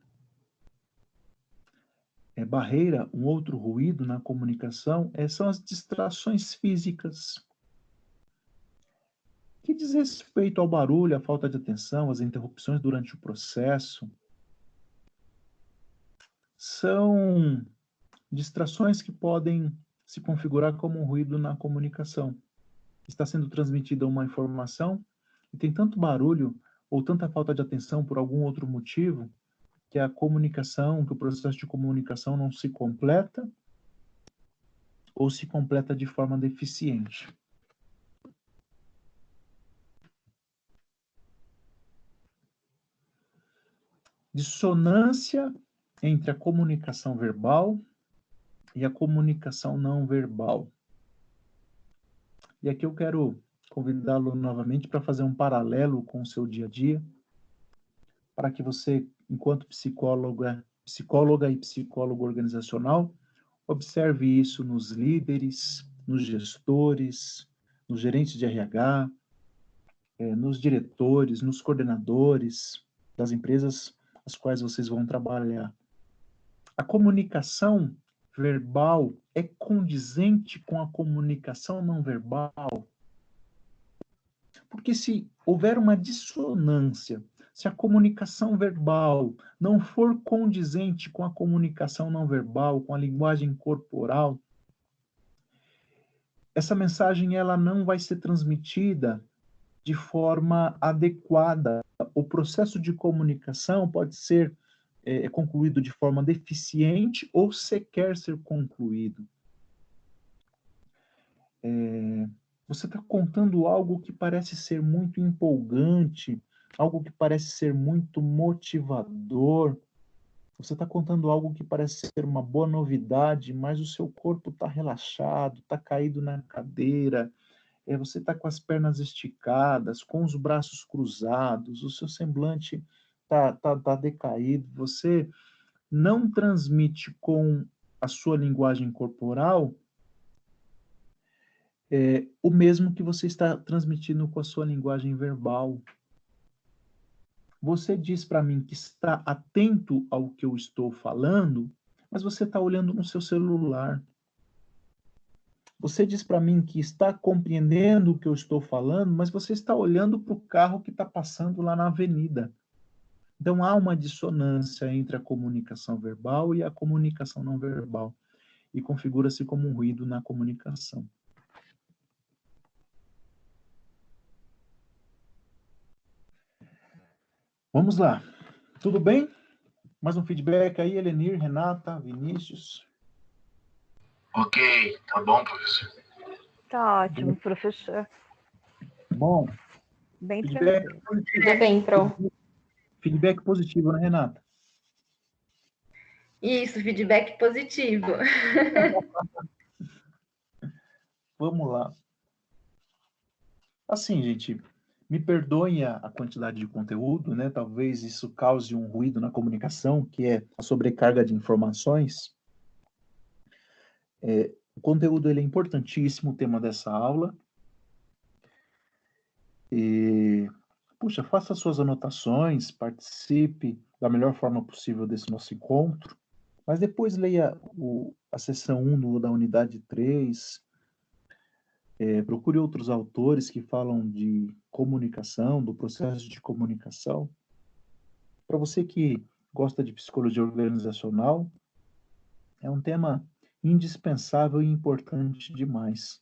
é, barreira, um outro ruído na comunicação é, são as distrações físicas. Que diz respeito ao barulho, à falta de atenção, às interrupções durante o processo. São distrações que podem se configurar como um ruído na comunicação. Está sendo transmitida uma informação e tem tanto barulho ou tanta falta de atenção por algum outro motivo que a comunicação, que o processo de comunicação não se completa ou se completa de forma deficiente. Dissonância entre a comunicação verbal e a comunicação não verbal. E aqui eu quero convidá-lo novamente para fazer um paralelo com o seu dia a dia, para que você enquanto psicóloga, psicóloga e psicólogo organizacional, observe isso nos líderes, nos gestores, nos gerentes de RH, é, nos diretores, nos coordenadores das empresas as quais vocês vão trabalhar. A comunicação verbal é condizente com a comunicação não verbal? Porque se houver uma dissonância, se a comunicação verbal não for condizente com a comunicação não verbal, com a linguagem corporal, essa mensagem ela não vai ser transmitida de forma adequada. O processo de comunicação pode ser é, concluído de forma deficiente ou sequer ser concluído. É, você está contando algo que parece ser muito empolgante, algo que parece ser muito motivador. Você está contando algo que parece ser uma boa novidade, mas o seu corpo está relaxado, está caído na cadeira, é, você está com as pernas esticadas, com os braços cruzados, o seu semblante está tá, tá decaído, você não transmite com a sua linguagem corporal é, o mesmo que você está transmitindo com a sua linguagem verbal. Você diz para mim que está atento ao que eu estou falando, mas você está olhando no seu celular. Você diz para mim que está compreendendo o que eu estou falando, mas você está olhando para o carro que está passando lá na avenida. Então há uma dissonância entre a comunicação verbal e a comunicação não verbal, e configura-se como um ruído na comunicação. Vamos lá. Tudo bem? Mais um feedback aí, Elenir, Renata, Vinícius. Ok, tá bom, professor. Tá ótimo, professor. Bom. Bem feedback tranquilo. positivo. Tudo bem, Pro. Feedback positivo, né, Renata? Isso, feedback positivo. Vamos lá. Assim, gente, me perdoem a, quantidade de conteúdo, né? Talvez isso cause um ruído na comunicação, que é a sobrecarga de informações. É, o conteúdo ele é importantíssimo, o tema dessa aula. E, puxa, faça suas anotações, participe da melhor forma possível desse nosso encontro, mas depois leia o, a sessão 1 do, da unidade 3, é, procure outros autores que falam de comunicação, do processo de comunicação. Para você que gosta de psicologia organizacional, é um tema indispensável e importante demais.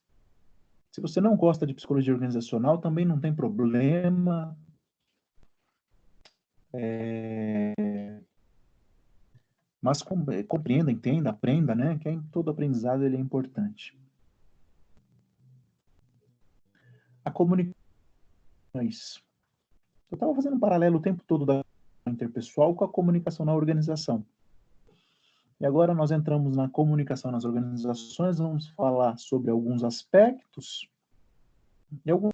Se você não gosta de psicologia organizacional, também não tem problema. É... Mas compreenda, entenda, aprenda, né? Que todo aprendizado ele é importante. A comunicação. É Eu estava fazendo um paralelo o tempo todo da interpessoal com a comunicação na organização. E agora nós entramos na comunicação nas organizações, vamos falar sobre alguns aspectos de, algum,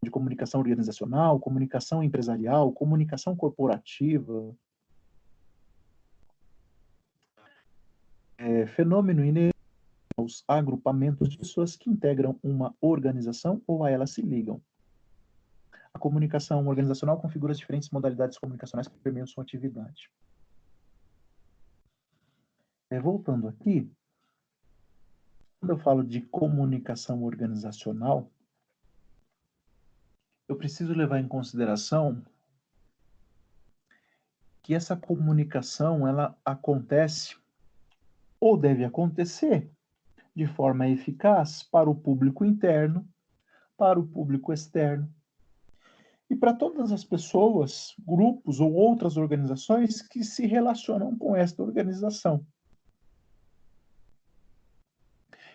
de comunicação organizacional, comunicação empresarial, comunicação corporativa. É, fenômeno inerente aos agrupamentos de pessoas que integram uma organização ou a ela se ligam. A comunicação organizacional configura as diferentes modalidades comunicacionais que permeiam sua atividade. É, voltando aqui, quando eu falo de comunicação organizacional, eu preciso levar em consideração que essa comunicação ela acontece ou deve acontecer de forma eficaz para o público interno, para o público externo e para todas as pessoas, grupos ou outras organizações que se relacionam com esta organização.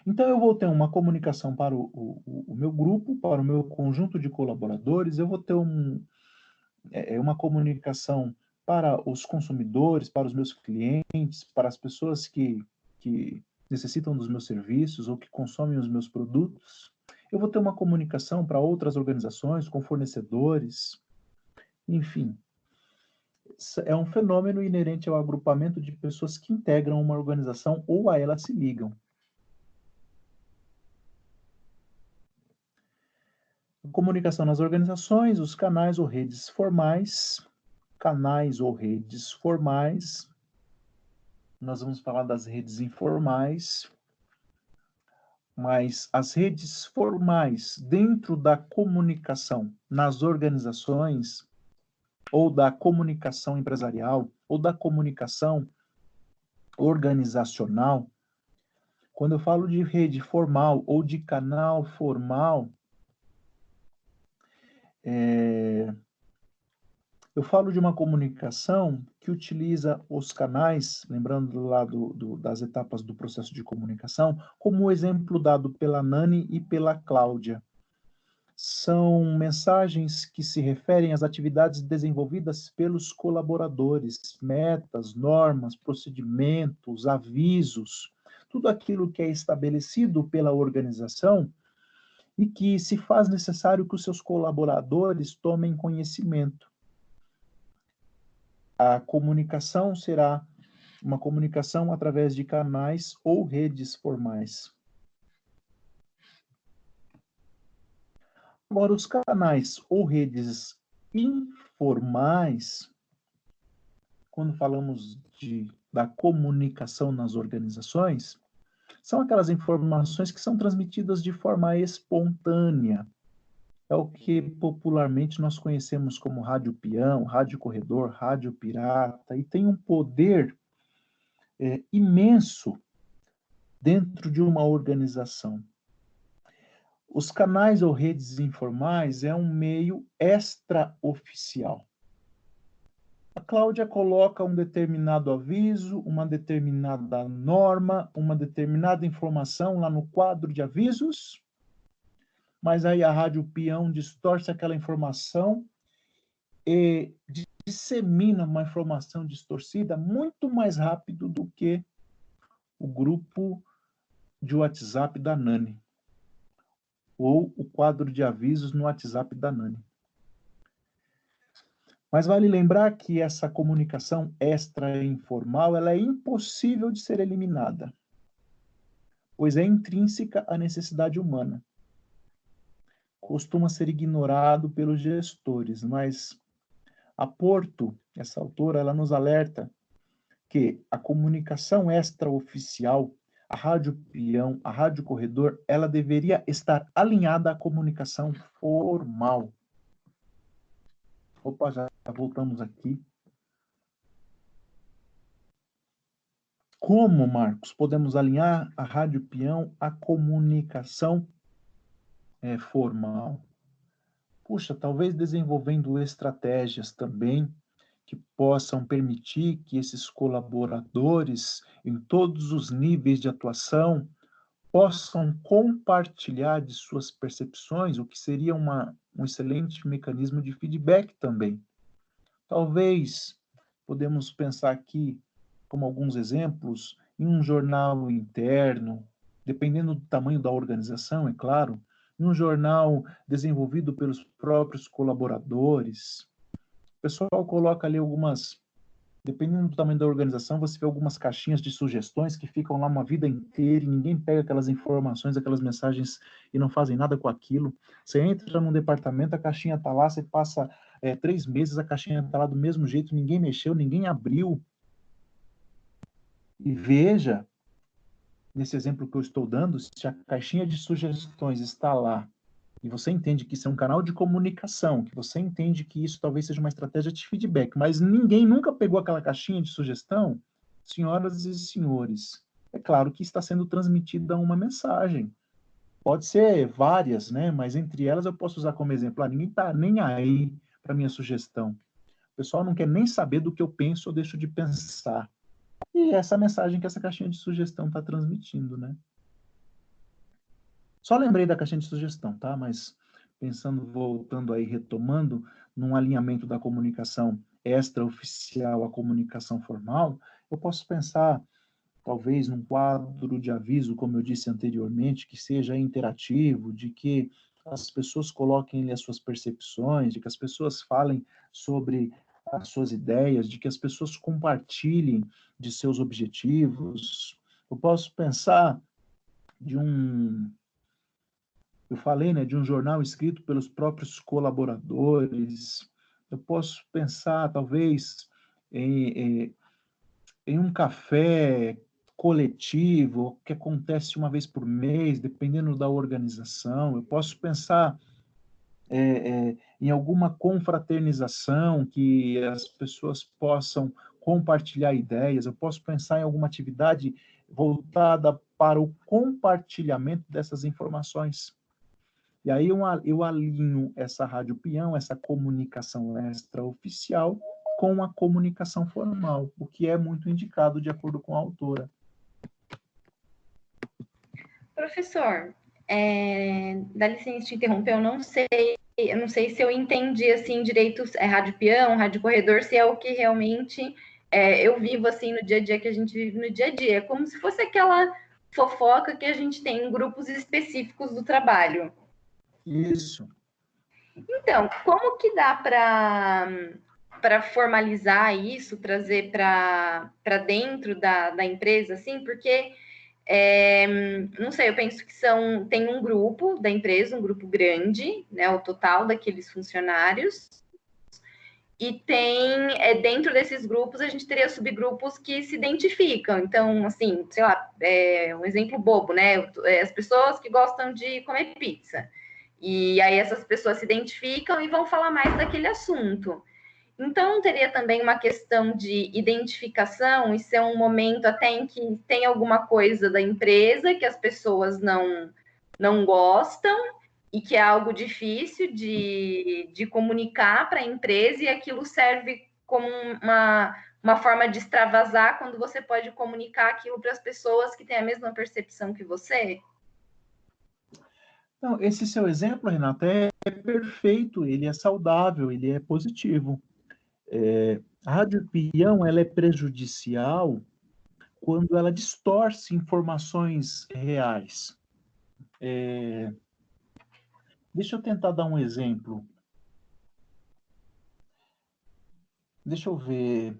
Então, eu vou ter uma comunicação para o, o, o meu grupo, para o meu conjunto de colaboradores, eu vou ter um, é, é, uma comunicação para os consumidores, para os meus clientes, para as pessoas que, que necessitam dos meus serviços ou que consomem os meus produtos. Eu vou ter uma comunicação para outras organizações, com fornecedores, enfim. É um fenômeno inerente ao agrupamento de pessoas que integram uma organização ou a ela se ligam. comunicação nas organizações, os canais ou redes formais, canais ou redes formais, nós vamos falar das redes informais, mas as redes formais dentro da comunicação nas organizações, ou da comunicação empresarial, ou da comunicação organizacional, quando eu falo de rede formal ou de canal formal, é, eu falo de uma comunicação que utiliza os canais, lembrando lá do, do, das etapas do processo de comunicação, como o exemplo dado pela Nani e pela Cláudia. São mensagens que se referem às atividades desenvolvidas pelos colaboradores, metas, normas, procedimentos, avisos, tudo aquilo que é estabelecido pela organização e que se faz necessário que os seus colaboradores tomem conhecimento. A comunicação será uma comunicação através de canais ou redes formais. Agora, os canais ou redes informais, quando falamos de, da comunicação nas organizações, são aquelas informações que são transmitidas de forma espontânea. É o que popularmente nós conhecemos como rádio peão, rádio corredor, rádio pirata, e tem um poder é, imenso dentro de uma organização. Os canais ou redes informais é um meio extraoficial. A Cláudia coloca um determinado aviso, uma determinada norma, uma determinada informação lá no quadro de avisos, mas aí a Rádio Peão distorce aquela informação e dissemina uma informação distorcida muito mais rápido do que o grupo de WhatsApp da Nani ou o quadro de avisos no WhatsApp da Nani. Mas vale lembrar que essa comunicação extra-informal ela é impossível de ser eliminada, pois é intrínseca à necessidade humana. Costuma ser ignorado pelos gestores, mas a Porto, essa autora, ela nos alerta que a comunicação extraoficial, a rádio peão, a rádio corredor, ela deveria estar alinhada à comunicação formal. Opa, já voltamos aqui. Como, Marcos, podemos alinhar a rádio peão à comunicação é, formal? Puxa, talvez desenvolvendo estratégias também que possam permitir que esses colaboradores, em todos os níveis de atuação, possam compartilhar de suas percepções, o que seria uma, um excelente mecanismo de feedback também. Talvez podemos pensar aqui, como alguns exemplos, em um jornal interno, dependendo do tamanho da organização, é claro, em um jornal desenvolvido pelos próprios colaboradores. O pessoal coloca ali algumas dependendo do tamanho da organização, você vê algumas caixinhas de sugestões que ficam lá uma vida inteira e ninguém pega aquelas informações, aquelas mensagens e não fazem nada com aquilo. Você entra num departamento, a caixinha está lá, você passa é, três meses, a caixinha está lá do mesmo jeito, ninguém mexeu, ninguém abriu. E veja, nesse exemplo que eu estou dando, se a caixinha de sugestões está lá e você entende que isso é um canal de comunicação, que você entende que isso talvez seja uma estratégia de feedback, mas ninguém nunca pegou aquela caixinha de sugestão, senhoras e senhores, é claro que está sendo transmitida uma mensagem. Pode ser várias, né? Mas entre elas eu posso usar como exemplo, ah, ninguém está nem aí para minha sugestão. O pessoal não quer nem saber do que eu penso ou deixo de pensar. E é essa mensagem que essa caixinha de sugestão está transmitindo, né? Só lembrei da caixinha de sugestão, tá? Mas pensando, voltando aí, retomando, num alinhamento da comunicação extraoficial à comunicação formal, eu posso pensar, talvez, num quadro de aviso, como eu disse anteriormente, que seja interativo, de que as pessoas coloquem ali as suas percepções, de que as pessoas falem sobre as suas ideias, de que as pessoas compartilhem de seus objetivos. Eu posso pensar de um eu falei né, de um jornal escrito pelos próprios colaboradores. Eu posso pensar, talvez, em, em, em um café coletivo que acontece uma vez por mês, dependendo da organização. Eu posso pensar é, é, em alguma confraternização que as pessoas possam compartilhar ideias. Eu posso pensar em alguma atividade voltada para o compartilhamento dessas informações. E aí eu, eu alinho essa rádio peão, essa comunicação extraoficial, com a comunicação formal, o que é muito indicado de acordo com a autora. Professor, é, dá licença te interromper, eu não sei, eu não sei se eu entendi assim direito, é rádio peão, rádio corredor, se é o que realmente é, eu vivo assim no dia a dia que a gente vive no dia a dia, é como se fosse aquela fofoca que a gente tem em grupos específicos do trabalho. Isso. Então, como que dá para para formalizar isso, trazer para dentro da, da empresa, assim, porque é, não sei, eu penso que são tem um grupo da empresa, um grupo grande, né, o total daqueles funcionários, e tem é, dentro desses grupos a gente teria subgrupos que se identificam. Então, assim, sei lá, é, um exemplo bobo, né? É, as pessoas que gostam de comer pizza. E aí essas pessoas se identificam e vão falar mais daquele assunto. Então, teria também uma questão de identificação e ser um momento até em que tem alguma coisa da empresa que as pessoas não, não gostam e que é algo difícil de, de comunicar para a empresa e aquilo serve como uma, uma forma de extravasar quando você pode comunicar aquilo para as pessoas que têm a mesma percepção que você? Não, esse seu exemplo, Renata, é, é perfeito, ele é saudável, ele é positivo. É, a rádio peão ela é prejudicial quando ela distorce informações reais. É, deixa eu tentar dar um exemplo. Deixa eu ver.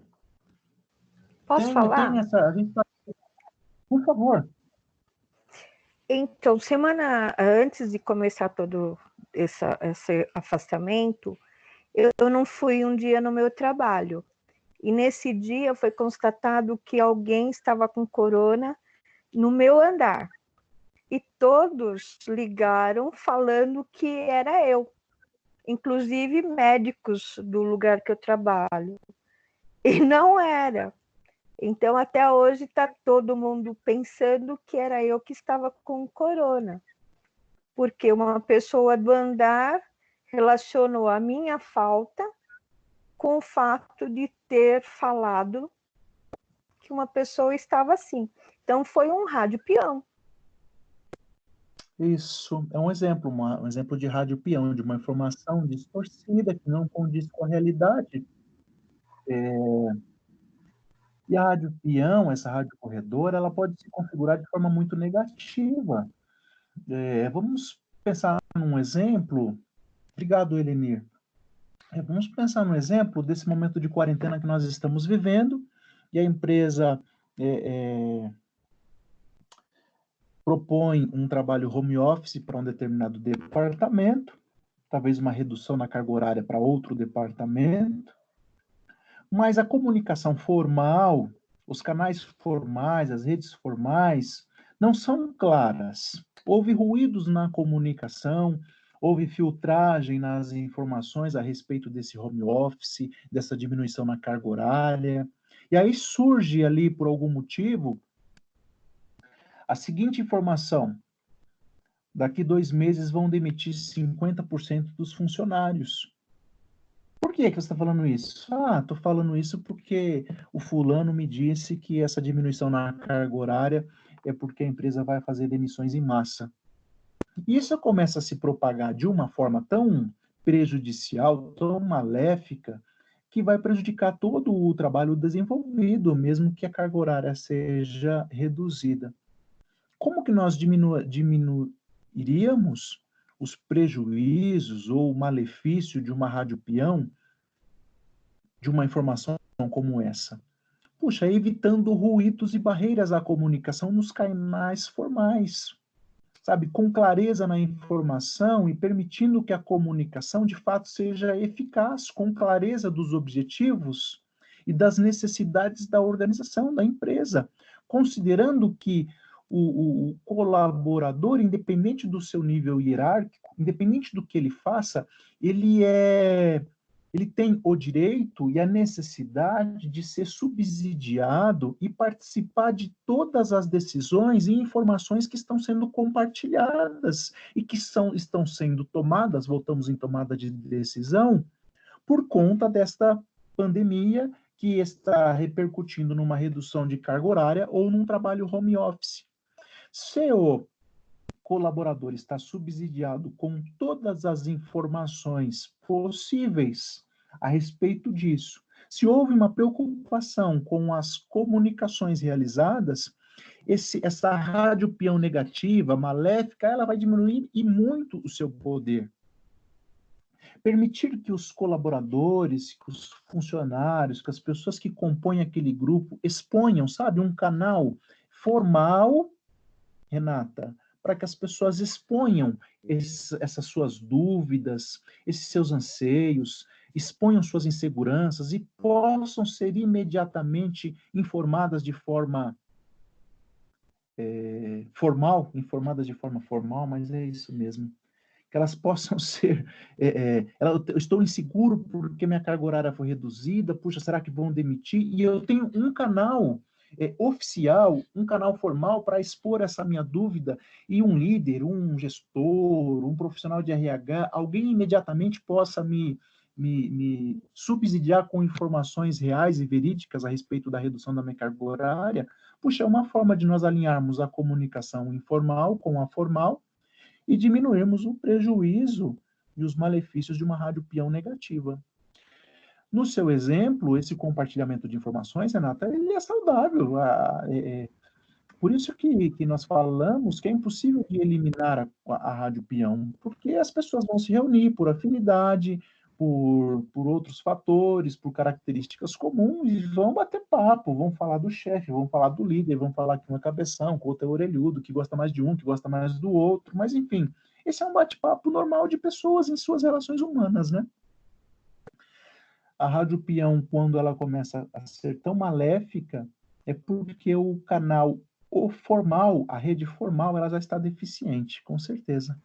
Posso tem, falar? Tem essa, tá... Por favor. Então, semana antes de começar todo essa, esse afastamento, eu, eu não fui um dia no meu trabalho. E nesse dia foi constatado que alguém estava com corona no meu andar. E todos ligaram falando que era eu, inclusive médicos do lugar que eu trabalho. E não era. Então, até hoje, está todo mundo pensando que era eu que estava com corona. Porque uma pessoa do andar relacionou a minha falta com o fato de ter falado que uma pessoa estava assim. Então, foi um rádio peão. Isso, é um exemplo, uma, um exemplo de rádio peão, de uma informação distorcida, que não condiz com a realidade. É... E a rádio peão, essa rádio corredora, ela pode se configurar de forma muito negativa. É, vamos pensar num exemplo Obrigado, Elenir. É, vamos pensar no exemplo desse momento de quarentena que nós estamos vivendo e a empresa é, é, propõe um trabalho home office para um determinado departamento, talvez uma redução na carga horária para outro departamento, mas a comunicação formal, os canais formais, as redes formais, não são claras. Houve ruídos na comunicação, houve filtragem nas informações a respeito desse home office, dessa diminuição na carga horária. E aí surge ali, por algum motivo, a seguinte informação: daqui dois meses vão demitir 50% dos funcionários. Por que, que você está falando isso? Ah, estou falando isso porque o fulano me disse que essa diminuição na carga horária é porque a empresa vai fazer demissões em massa. Isso começa a se propagar de uma forma tão prejudicial, tão maléfica, que vai prejudicar todo o trabalho desenvolvido, mesmo que a carga horária seja reduzida. Como que nós diminu diminuiríamos os prejuízos ou o malefício de uma rádio peão, de uma informação como essa? Puxa, evitando ruídos e barreiras à comunicação nos canais formais sabe, com clareza na informação e permitindo que a comunicação de fato seja eficaz, com clareza dos objetivos e das necessidades da organização, da empresa, considerando que o, o, colaborador, independente do seu nível hierárquico, independente do que ele faça, ele é ele tem o direito e a necessidade de ser subsidiado e participar de todas as decisões e informações que estão sendo compartilhadas e que são, estão sendo tomadas, voltamos em tomada de decisão, por conta desta pandemia que está repercutindo numa redução de carga horária ou num trabalho home office. Se o colaborador está subsidiado com todas as informações possíveis a respeito disso, se houve uma preocupação com as comunicações realizadas, esse, essa rádio peão negativa, maléfica, ela vai diminuir e muito o seu poder. Permitir que os colaboradores, que os funcionários, que as pessoas que compõem aquele grupo exponham, sabe, um canal formal Renata, para que as pessoas exponham essas suas dúvidas, esses seus anseios, exponham suas inseguranças e possam ser imediatamente informadas de forma é, formal, informadas de forma formal, mas é isso mesmo. Que elas possam ser. É, é, eu estou inseguro porque minha carga horária foi reduzida, puxa, será que vão demitir? E eu tenho um canal é, oficial, um canal formal para expor essa minha dúvida e um líder, um gestor, um profissional de RH, alguém imediatamente possa me, me, me subsidiar com informações reais e verídicas a respeito da redução da minha carga horária, puxa, é uma forma de nós alinharmos a comunicação informal com a formal e diminuirmos o prejuízo e os malefícios de uma rádio peão negativa. No seu exemplo, esse compartilhamento de informações, Renata, ele é saudável. É, é, por isso que, que nós falamos que é impossível de eliminar a, a rádio peão, porque as pessoas vão se reunir por afinidade, por, por outros fatores, por características comuns, e vão bater papo, vão falar do chefe, vão falar do líder, vão falar que um é cabeção, que o outro é orelhudo, que gosta mais de um, que gosta mais do outro, mas enfim, esse é um bate-papo normal de pessoas em suas relações humanas, né? a rádio peão, quando ela começa a ser tão maléfica, é porque o canal o formal, a rede formal, ela já está deficiente, com certeza.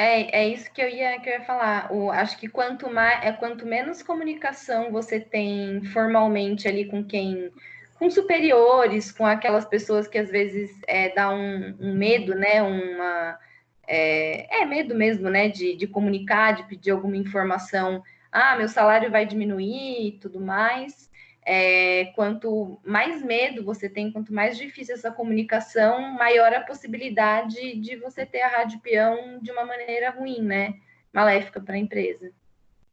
É, é isso que eu ia, que eu ia falar. O, acho que quanto mais é quanto menos comunicação você tem formalmente ali com quem, com superiores, com aquelas pessoas que às vezes é, dá um, um medo, né? Uma é, é, medo mesmo, né? De, de comunicar, de pedir alguma informação ah, meu salário vai diminuir e tudo mais. É, quanto mais medo você tem, quanto mais difícil essa comunicação, maior a possibilidade de você ter a rádio peão de uma maneira ruim, né? Maléfica para a empresa.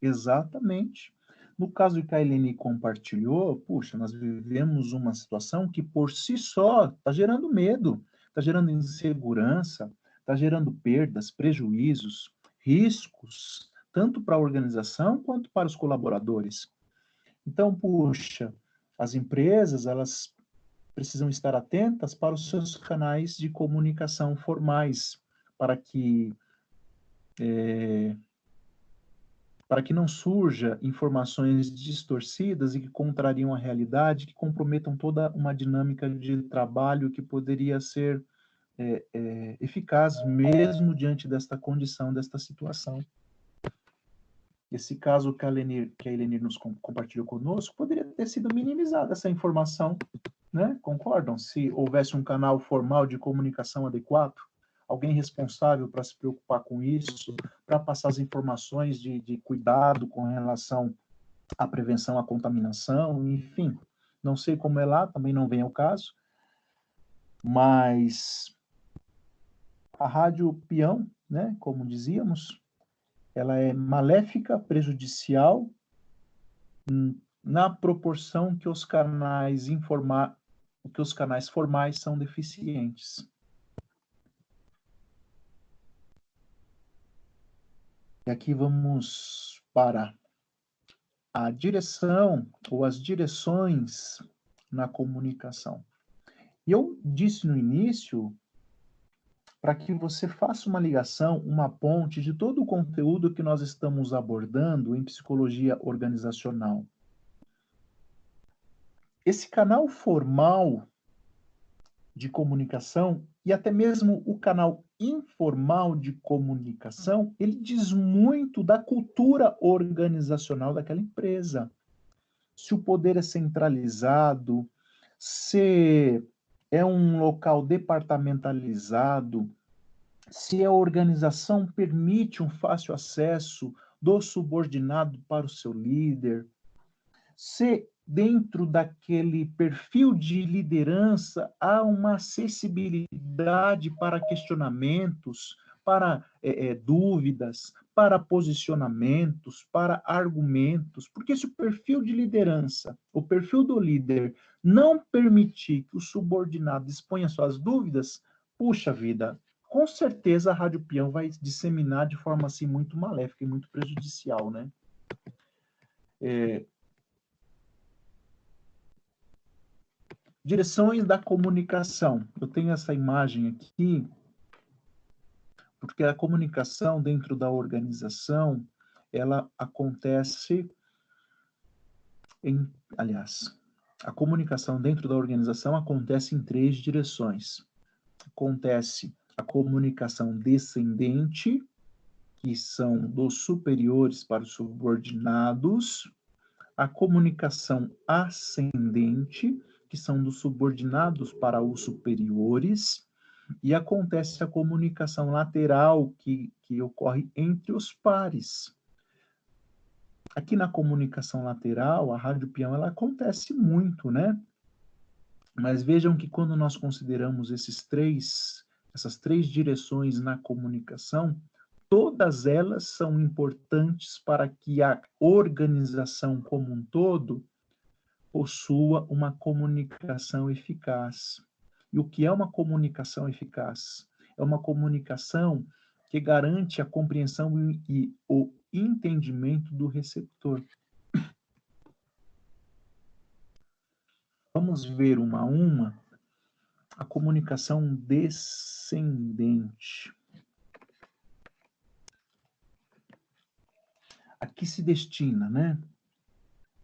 Exatamente. No caso que a Helene compartilhou, puxa, nós vivemos uma situação que por si só está gerando medo, está gerando insegurança, está gerando perdas, prejuízos, riscos, tanto para a organização quanto para os colaboradores. Então, puxa, as empresas, elas precisam estar atentas para os seus canais de comunicação formais, para que é, para que não surja informações distorcidas e que contrariam a realidade, que comprometam toda uma dinâmica de trabalho que poderia ser é, é, eficaz mesmo diante desta condição, desta situação. Esse caso que a Elenir, que a Elenir nos compartilhou conosco, poderia ter sido minimizada essa informação, né? Concordam? Se houvesse um canal formal de comunicação adequado, alguém responsável para se preocupar com isso, para passar as informações de, de cuidado com relação à prevenção à contaminação, enfim. Não sei como é lá, também não vem ao caso, mas a rádio peão, né, como dizíamos, ela é maléfica, prejudicial, na proporção que os canais informar, que os canais formais são deficientes. E aqui vamos para a direção ou as direções na comunicação. Eu disse no início para que você faça uma ligação, uma ponte de todo o conteúdo que nós estamos abordando em psicologia organizacional. esse canal formal de comunicação e até mesmo o canal informal de comunicação, ele diz muito da cultura organizacional daquela empresa. Se o poder é centralizado, se é um local departamentalizado, se a organização permite um fácil acesso do subordinado para o seu líder, se dentro daquele perfil de liderança há uma acessibilidade para questionamentos, para é, é, dúvidas, para posicionamentos, para argumentos, porque se o perfil de liderança, o perfil do líder, não permitir que o subordinado exponha suas dúvidas, puxa vida, com certeza a Rádio Peão vai disseminar de forma assim muito maléfica e muito prejudicial, né? É, Direções da comunicação. Eu tenho essa imagem aqui, porque a comunicação dentro da organização, ela acontece em, aliás, a comunicação dentro da organização acontece em três direções. Acontece a comunicação descendente, que são dos superiores para os subordinados, a comunicação ascendente, que são dos subordinados para os superiores, e acontece a comunicação lateral que, que ocorre entre os pares. Aqui na comunicação lateral, a rádio peão ela acontece muito, né? Mas vejam que quando nós consideramos esses três, essas três direções na comunicação, todas elas são importantes para que a organização como um todo possua uma comunicação eficaz. E o que é uma comunicação eficaz? É uma comunicação que garante a compreensão e o entendimento do receptor. Vamos ver uma a uma a comunicação descendente. Aqui se destina, né?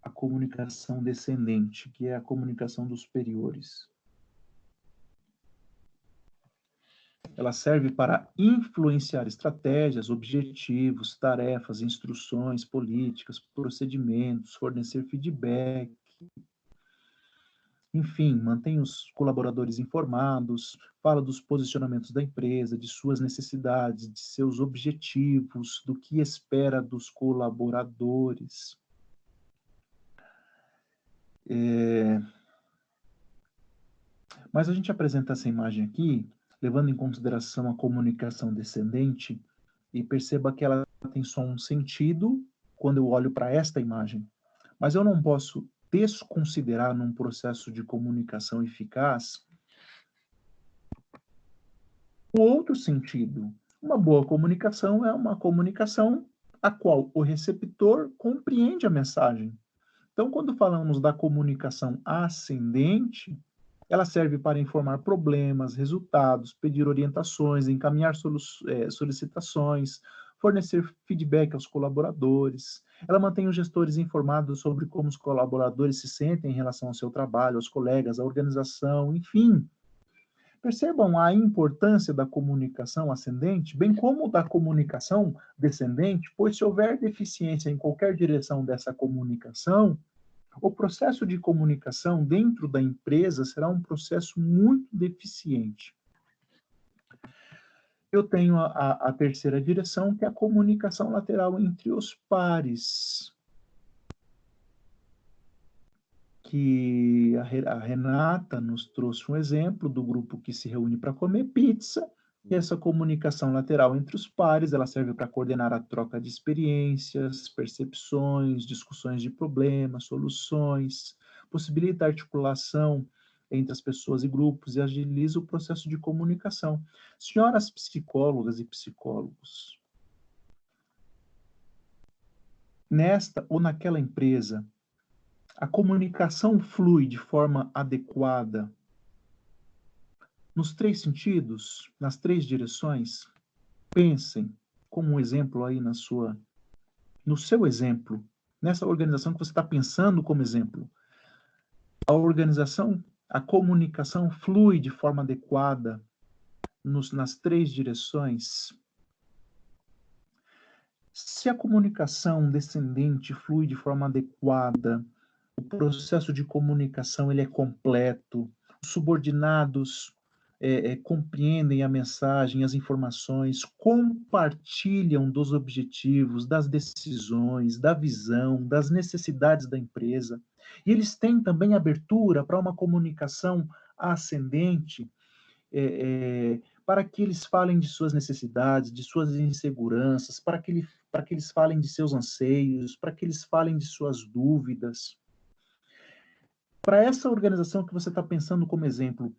a comunicação descendente, que é a comunicação dos superiores. Ela serve para influenciar estratégias, objetivos, tarefas, instruções, políticas, procedimentos, fornecer feedback. Enfim, mantém os colaboradores informados, fala dos posicionamentos da empresa, de suas necessidades, de seus objetivos, do que espera dos colaboradores. É... Mas a gente apresenta essa imagem aqui, levando em consideração a comunicação descendente, e perceba que ela tem só um sentido quando eu olho para esta imagem. Mas eu não posso desconsiderar num processo de comunicação eficaz o outro sentido. Uma boa comunicação é uma comunicação a qual o receptor compreende a mensagem. Então, quando falamos da comunicação ascendente, ela serve para informar problemas, resultados, pedir orientações, encaminhar é, solicitações, fornecer feedback aos colaboradores. Ela mantém os gestores informados sobre como os colaboradores se sentem em relação ao seu trabalho, aos colegas, à organização, enfim. Percebam a importância da comunicação ascendente, bem como da comunicação descendente, pois se houver deficiência em qualquer direção dessa comunicação, o processo de comunicação dentro da empresa será um processo muito deficiente. Eu tenho a, a terceira direção, que é a comunicação lateral entre os pares. que a Renata nos trouxe um exemplo do grupo que se reúne para comer pizza, e essa comunicação lateral entre os pares, ela serve para coordenar a troca de experiências, percepções, discussões de problemas, soluções, possibilita a articulação entre as pessoas e grupos e agiliza o processo de comunicação. Senhoras psicólogas e psicólogos, nesta ou naquela empresa, a comunicação flui de forma adequada nos três sentidos, nas três direções. Pensem como um exemplo aí na sua, no seu exemplo, nessa organização que você está pensando como exemplo. a organização, a comunicação flui de forma adequada nos, nas três direções? Se a comunicação descendente flui de forma adequada, o processo de comunicação ele é completo, os subordinados é, é, compreendem a mensagem, as informações, compartilham dos objetivos, das decisões, da visão, das necessidades da empresa. E eles têm também abertura para uma comunicação ascendente, é, é, para que eles falem de suas necessidades, de suas inseguranças, para que, ele, para que eles falem de seus anseios, para que eles falem de suas dúvidas. Para essa organização que você está pensando como exemplo,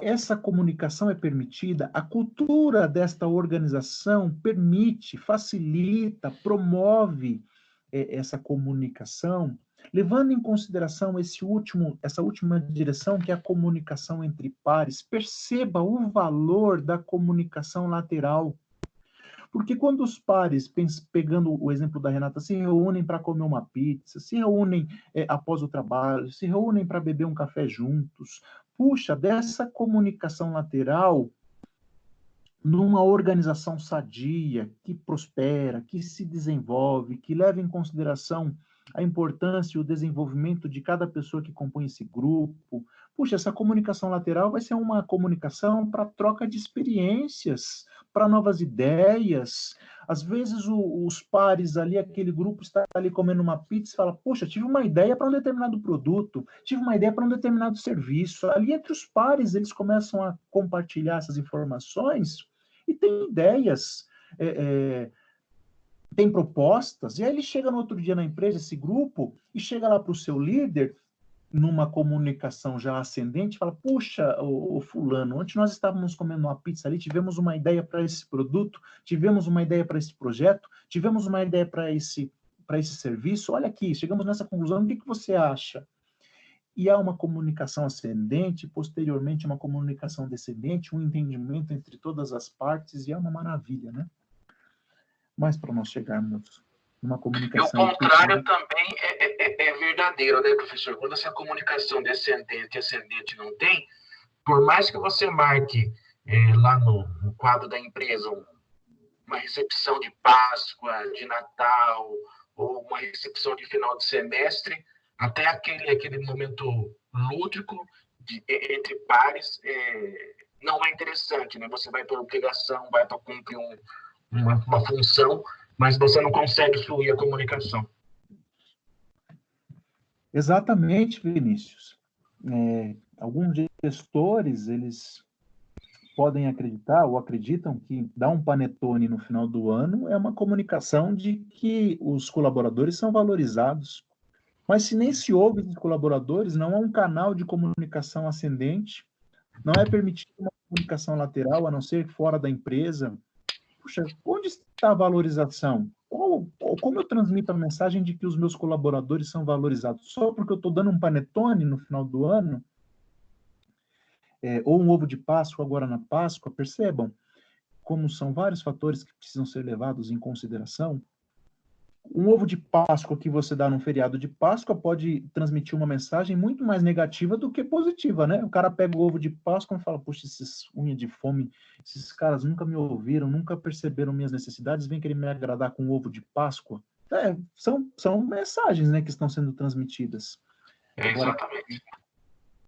essa comunicação é permitida, a cultura desta organização permite, facilita, promove é, essa comunicação, levando em consideração esse último, essa última direção que é a comunicação entre pares. Perceba o valor da comunicação lateral. Porque quando os pares, pegando o exemplo da Renata, se reúnem para comer uma pizza, se reúnem é, após o trabalho, se reúnem para beber um café juntos, puxa, dessa comunicação lateral, numa organização sadia, que prospera, que se desenvolve, que leva em consideração a importância e o desenvolvimento de cada pessoa que compõe esse grupo. Puxa, essa comunicação lateral vai ser uma comunicação para troca de experiências, para novas ideias. Às vezes o, os pares ali, aquele grupo está ali comendo uma pizza e fala: Poxa, tive uma ideia para um determinado produto, tive uma ideia para um determinado serviço. Ali entre os pares eles começam a compartilhar essas informações e tem ideias. É, é, tem propostas, e aí ele chega no outro dia na empresa, esse grupo, e chega lá para o seu líder, numa comunicação já ascendente, fala: Puxa, o, Fulano, ontem nós estávamos comendo uma pizza ali, tivemos uma ideia para esse produto, tivemos uma ideia para esse projeto, tivemos uma ideia para esse, esse serviço. Olha aqui, chegamos nessa conclusão, o que, que você acha? E há uma comunicação ascendente, posteriormente, uma comunicação descendente, um entendimento entre todas as partes, e é uma maravilha, né? Mas para nós chegarmos numa comunicação. E o contrário também é, é, é, é, verdadeiro, né, professor? Quando essa comunicação descendente e ascendente não tem, por mais que você marque é, lá no, no, quadro da empresa uma recepção de Páscoa, de Natal, ou uma recepção de final de semestre, até aquele, aquele momento lúdico de, entre pares, é, não é interessante, né? Você vai por obrigação, vai para cumprir um, uma, uma função, mas você não consegue fluir a comunicação. Exatamente, Vinícius. É, alguns gestores, eles podem acreditar ou acreditam que dar um panetone no final do ano é uma comunicação de que os colaboradores são valorizados. Mas se nem se ouve dos colaboradores, não há um canal de comunicação ascendente, não é permitido uma comunicação lateral, a não ser fora da empresa, puxa, onde está a valorização? Ou, como eu transmito a mensagem de que os meus colaboradores são valorizados? Só porque eu estou dando um panetone no final do ano? É, ou um ovo de Páscoa agora na Páscoa? Percebam como são vários fatores que precisam ser levados em consideração um ovo de Páscoa que você dá num feriado de Páscoa pode transmitir uma mensagem muito mais negativa do que positiva, né? O cara pega o ovo de Páscoa e fala: Puxa, esses unha de fome, esses caras nunca me ouviram, nunca perceberam minhas necessidades, vem querer me agradar com ovo de Páscoa. É, são, são mensagens né, que estão sendo transmitidas. Agora, Exatamente.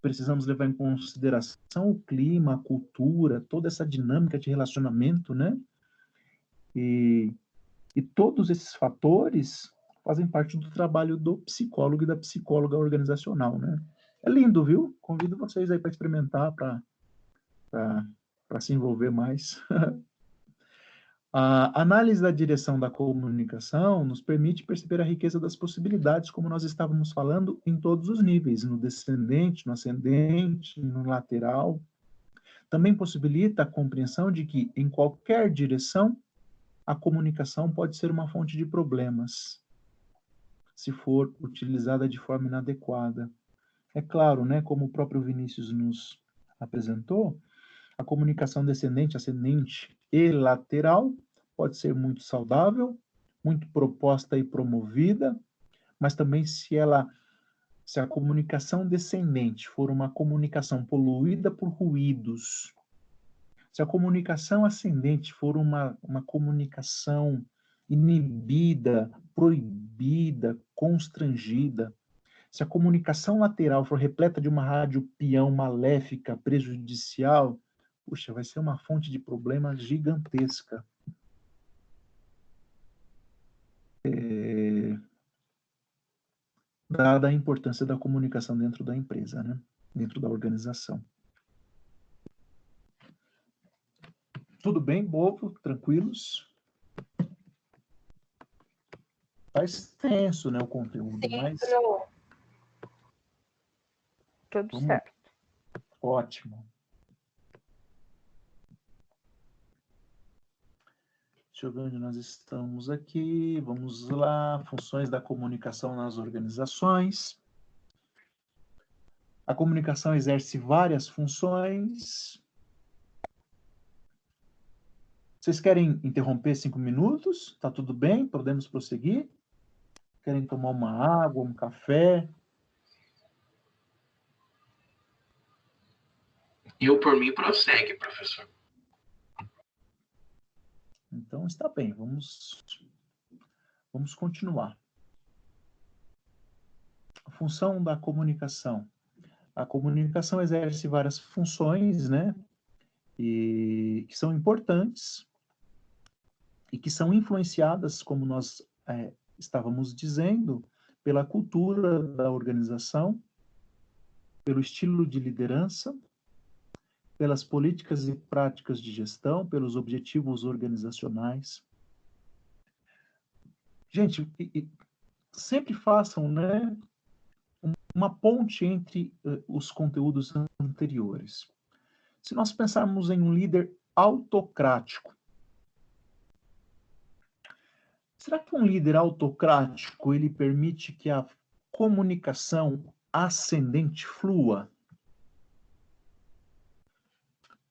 Precisamos levar em consideração o clima, a cultura, toda essa dinâmica de relacionamento, né? E e todos esses fatores fazem parte do trabalho do psicólogo e da psicóloga organizacional, né? É lindo, viu? Convido vocês aí para experimentar, para se envolver mais. a análise da direção da comunicação nos permite perceber a riqueza das possibilidades, como nós estávamos falando, em todos os níveis, no descendente, no ascendente, no lateral. Também possibilita a compreensão de que, em qualquer direção, a comunicação pode ser uma fonte de problemas se for utilizada de forma inadequada. É claro, né, como o próprio Vinícius nos apresentou, a comunicação descendente, ascendente e lateral pode ser muito saudável, muito proposta e promovida, mas também se ela se a comunicação descendente for uma comunicação poluída por ruídos, se a comunicação ascendente for uma, uma comunicação inibida, proibida, constrangida, se a comunicação lateral for repleta de uma rádio peão maléfica, prejudicial, puxa, vai ser uma fonte de problema gigantesca. É, dada a importância da comunicação dentro da empresa, né? dentro da organização. Tudo bem, povo? Tranquilos? Tá extenso, né, o conteúdo, Sim, mas... Tudo Vamos... certo. Ótimo. Deixa eu ver onde nós estamos aqui. Vamos lá. Funções da comunicação nas organizações. A comunicação exerce várias funções. Vocês querem interromper cinco minutos? Tá tudo bem? Podemos prosseguir? Querem tomar uma água, um café? Eu, por mim, prossegue, professor. Então está bem, vamos, vamos continuar. A função da comunicação. A comunicação exerce várias funções, né? E que são importantes e que são influenciadas, como nós é, estávamos dizendo, pela cultura da organização, pelo estilo de liderança, pelas políticas e práticas de gestão, pelos objetivos organizacionais. Gente, sempre façam né, uma ponte entre uh, os conteúdos anteriores. Se nós pensarmos em um líder autocrático, será que um líder autocrático ele permite que a comunicação ascendente flua?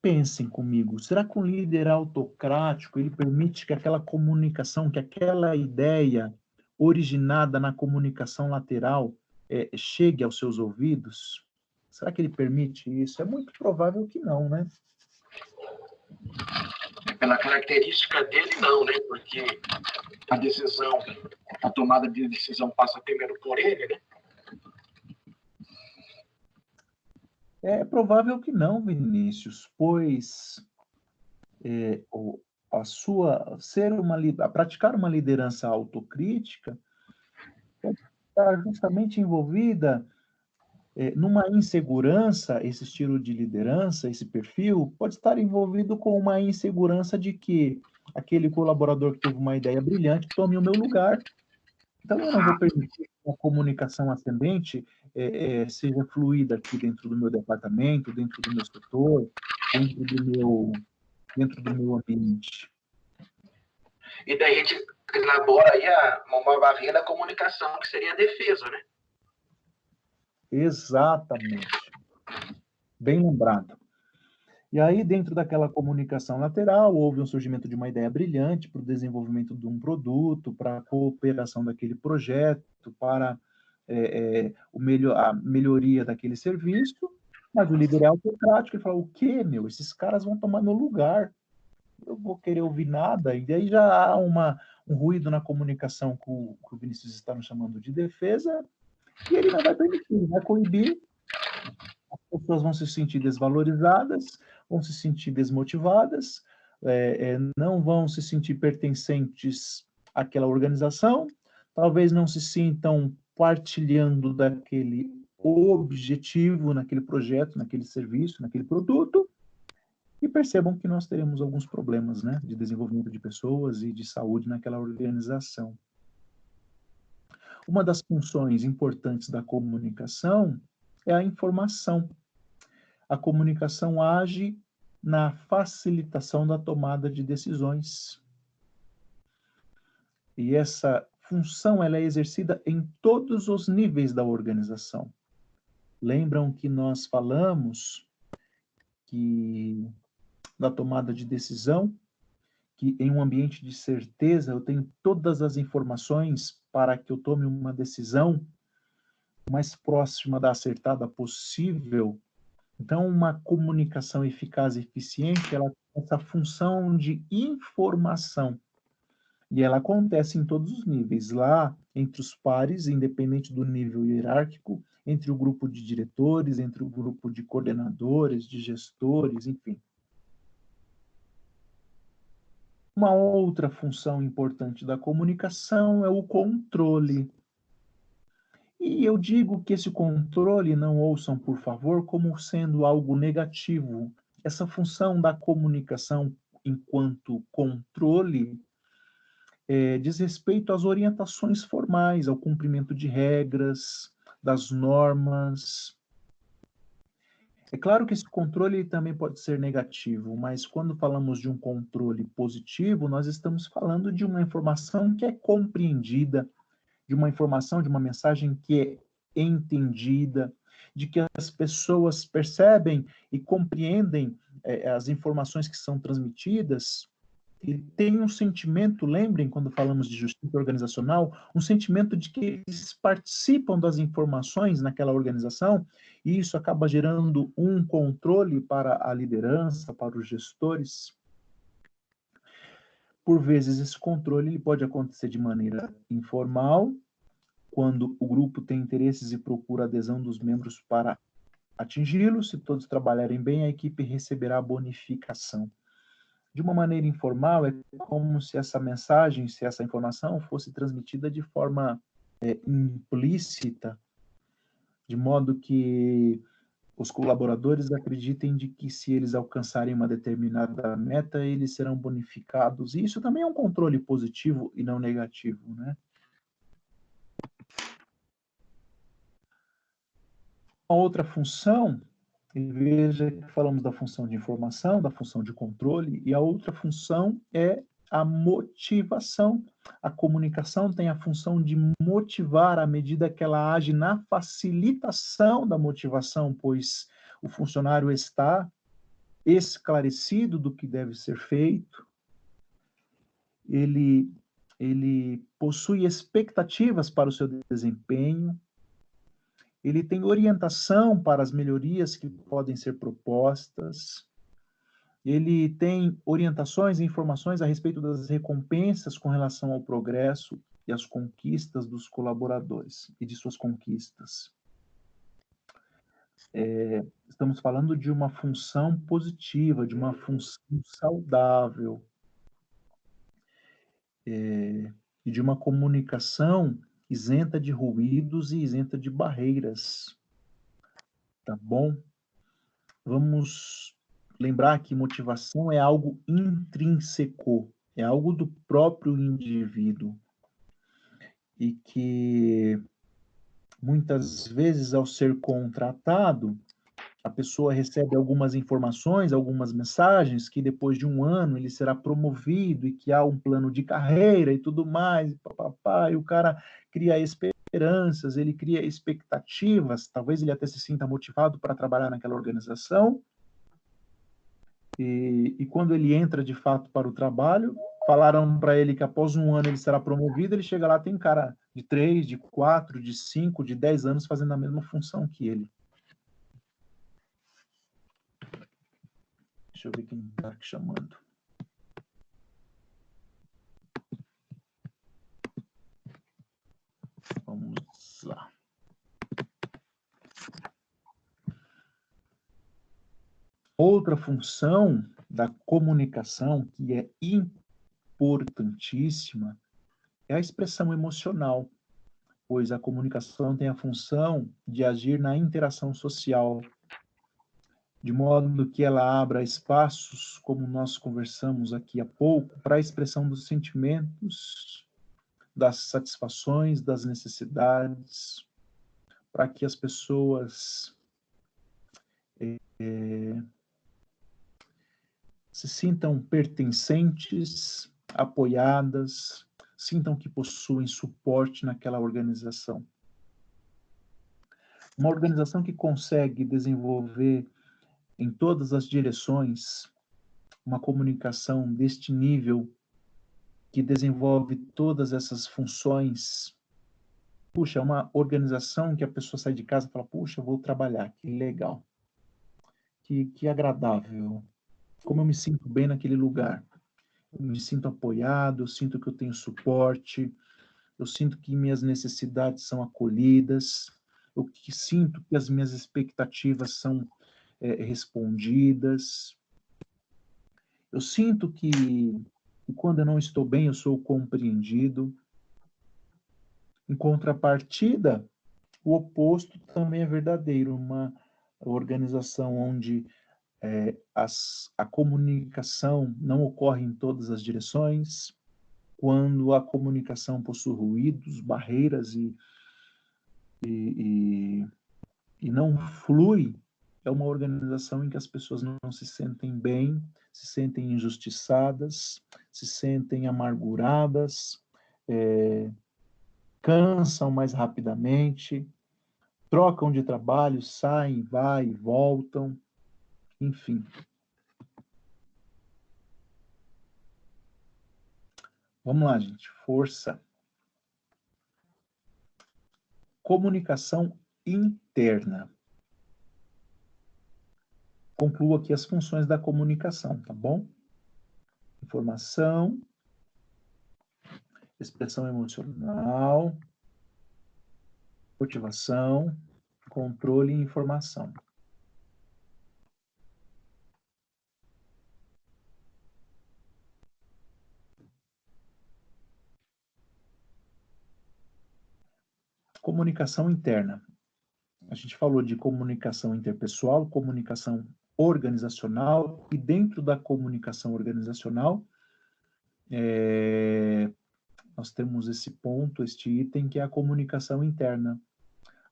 Pensem comigo, será que um líder autocrático ele permite que aquela comunicação, que aquela ideia originada na comunicação lateral é, chegue aos seus ouvidos? Será que ele permite isso? É muito provável que não, né? Pela característica dele, não, né? Porque a decisão, a tomada de decisão passa primeiro por ele, né? É provável que não, Vinícius, pois é, a sua ser uma a praticar uma liderança autocrítica está justamente envolvida numa insegurança, esse estilo de liderança, esse perfil, pode estar envolvido com uma insegurança de que aquele colaborador que teve uma ideia brilhante tome o meu lugar. Então, eu não vou permitir que a comunicação ascendente é, é, seja fluida aqui dentro do meu departamento, dentro do meu setor, dentro do meu, dentro do meu ambiente. E daí a gente elabora aí a, uma barreira da comunicação, que seria a defesa, né? Exatamente. Bem lembrado. E aí, dentro daquela comunicação lateral, houve um surgimento de uma ideia brilhante para o desenvolvimento de um produto, para a cooperação daquele projeto, para é, é, o melhor, a melhoria daquele serviço, mas o líder é autocrático e fala: o quê, meu? Esses caras vão tomar meu lugar. Eu vou querer ouvir nada. E aí já há uma, um ruído na comunicação que o, que o Vinícius está nos chamando de defesa, e ele não vai permitir, vai coibir. As pessoas vão se sentir desvalorizadas, vão se sentir desmotivadas, é, é, não vão se sentir pertencentes àquela organização, talvez não se sintam partilhando daquele objetivo, naquele projeto, naquele serviço, naquele produto, e percebam que nós teremos alguns problemas né, de desenvolvimento de pessoas e de saúde naquela organização. Uma das funções importantes da comunicação é a informação. A comunicação age na facilitação da tomada de decisões. E essa função ela é exercida em todos os níveis da organização. Lembram que nós falamos que da tomada de decisão, que em um ambiente de certeza eu tenho todas as informações para que eu tome uma decisão mais próxima da acertada possível. Então, uma comunicação eficaz e eficiente, ela tem essa função de informação. E ela acontece em todos os níveis, lá entre os pares, independente do nível hierárquico, entre o grupo de diretores, entre o grupo de coordenadores, de gestores, enfim. Uma outra função importante da comunicação é o controle. E eu digo que esse controle, não ouçam, por favor, como sendo algo negativo. Essa função da comunicação enquanto controle é, diz respeito às orientações formais, ao cumprimento de regras, das normas. É claro que esse controle também pode ser negativo, mas quando falamos de um controle positivo, nós estamos falando de uma informação que é compreendida, de uma informação, de uma mensagem que é entendida, de que as pessoas percebem e compreendem é, as informações que são transmitidas e tem um sentimento, lembrem quando falamos de justiça organizacional, um sentimento de que eles participam das informações naquela organização e isso acaba gerando um controle para a liderança, para os gestores. Por vezes esse controle ele pode acontecer de maneira informal, quando o grupo tem interesses e procura adesão dos membros para atingi-los. Se todos trabalharem bem, a equipe receberá bonificação de uma maneira informal, é como se essa mensagem, se essa informação fosse transmitida de forma é, implícita, de modo que os colaboradores acreditem de que se eles alcançarem uma determinada meta, eles serão bonificados. E isso também é um controle positivo e não negativo, né? Uma outra função e veja que falamos da função de informação, da função de controle, e a outra função é a motivação. A comunicação tem a função de motivar à medida que ela age na facilitação da motivação, pois o funcionário está esclarecido do que deve ser feito, ele, ele possui expectativas para o seu desempenho, ele tem orientação para as melhorias que podem ser propostas, ele tem orientações e informações a respeito das recompensas com relação ao progresso e às conquistas dos colaboradores e de suas conquistas. É, estamos falando de uma função positiva, de uma função saudável, é, e de uma comunicação isenta de ruídos e isenta de barreiras. Tá bom? Vamos lembrar que motivação é algo intrínseco, é algo do próprio indivíduo. E que muitas vezes, ao ser contratado, a pessoa recebe algumas informações, algumas mensagens, que depois de um ano ele será promovido e que há um plano de carreira e tudo mais, e, papapá, e o cara cria esperanças, ele cria expectativas, talvez ele até se sinta motivado para trabalhar naquela organização. E, e quando ele entra de fato para o trabalho, falaram para ele que após um ano ele será promovido, ele chega lá, tem cara de três, de quatro, de cinco, de dez anos fazendo a mesma função que ele. Deixa eu ver quem está aqui chamando. Vamos lá. Outra função da comunicação que é importantíssima é a expressão emocional, pois a comunicação tem a função de agir na interação social, de modo que ela abra espaços, como nós conversamos aqui há pouco, para a expressão dos sentimentos, das satisfações, das necessidades, para que as pessoas é, se sintam pertencentes, apoiadas, sintam que possuem suporte naquela organização. Uma organização que consegue desenvolver em todas as direções uma comunicação deste nível que desenvolve todas essas funções puxa, é uma organização que a pessoa sai de casa e fala, puxa, vou trabalhar, que legal, que, que agradável, como eu me sinto bem naquele lugar. Eu me sinto apoiado, eu sinto que eu tenho suporte, eu sinto que minhas necessidades são acolhidas, eu que sinto que as minhas expectativas são é, respondidas. Eu sinto que, que quando eu não estou bem, eu sou compreendido. Em contrapartida, o oposto também é verdadeiro, uma organização onde é, as, a comunicação não ocorre em todas as direções, quando a comunicação possui ruídos, barreiras e, e, e, e não flui, é uma organização em que as pessoas não, se sentem bem, se sentem injustiçadas, se sentem amarguradas, é, cansam mais rapidamente, trocam de trabalho, saem, vai, voltam, enfim. Vamos lá, gente. Força. Comunicação interna. Concluo aqui as funções da comunicação, tá bom? Informação, expressão emocional, motivação, controle e informação. Comunicação interna. A gente falou de comunicação interpessoal, comunicação organizacional, e dentro da comunicação organizacional, é, nós temos esse ponto, este item, que é a comunicação interna.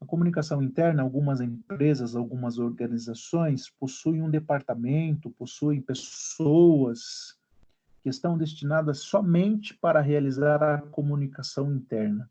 A comunicação interna, algumas empresas, algumas organizações possuem um departamento, possuem pessoas que estão destinadas somente para realizar a comunicação interna.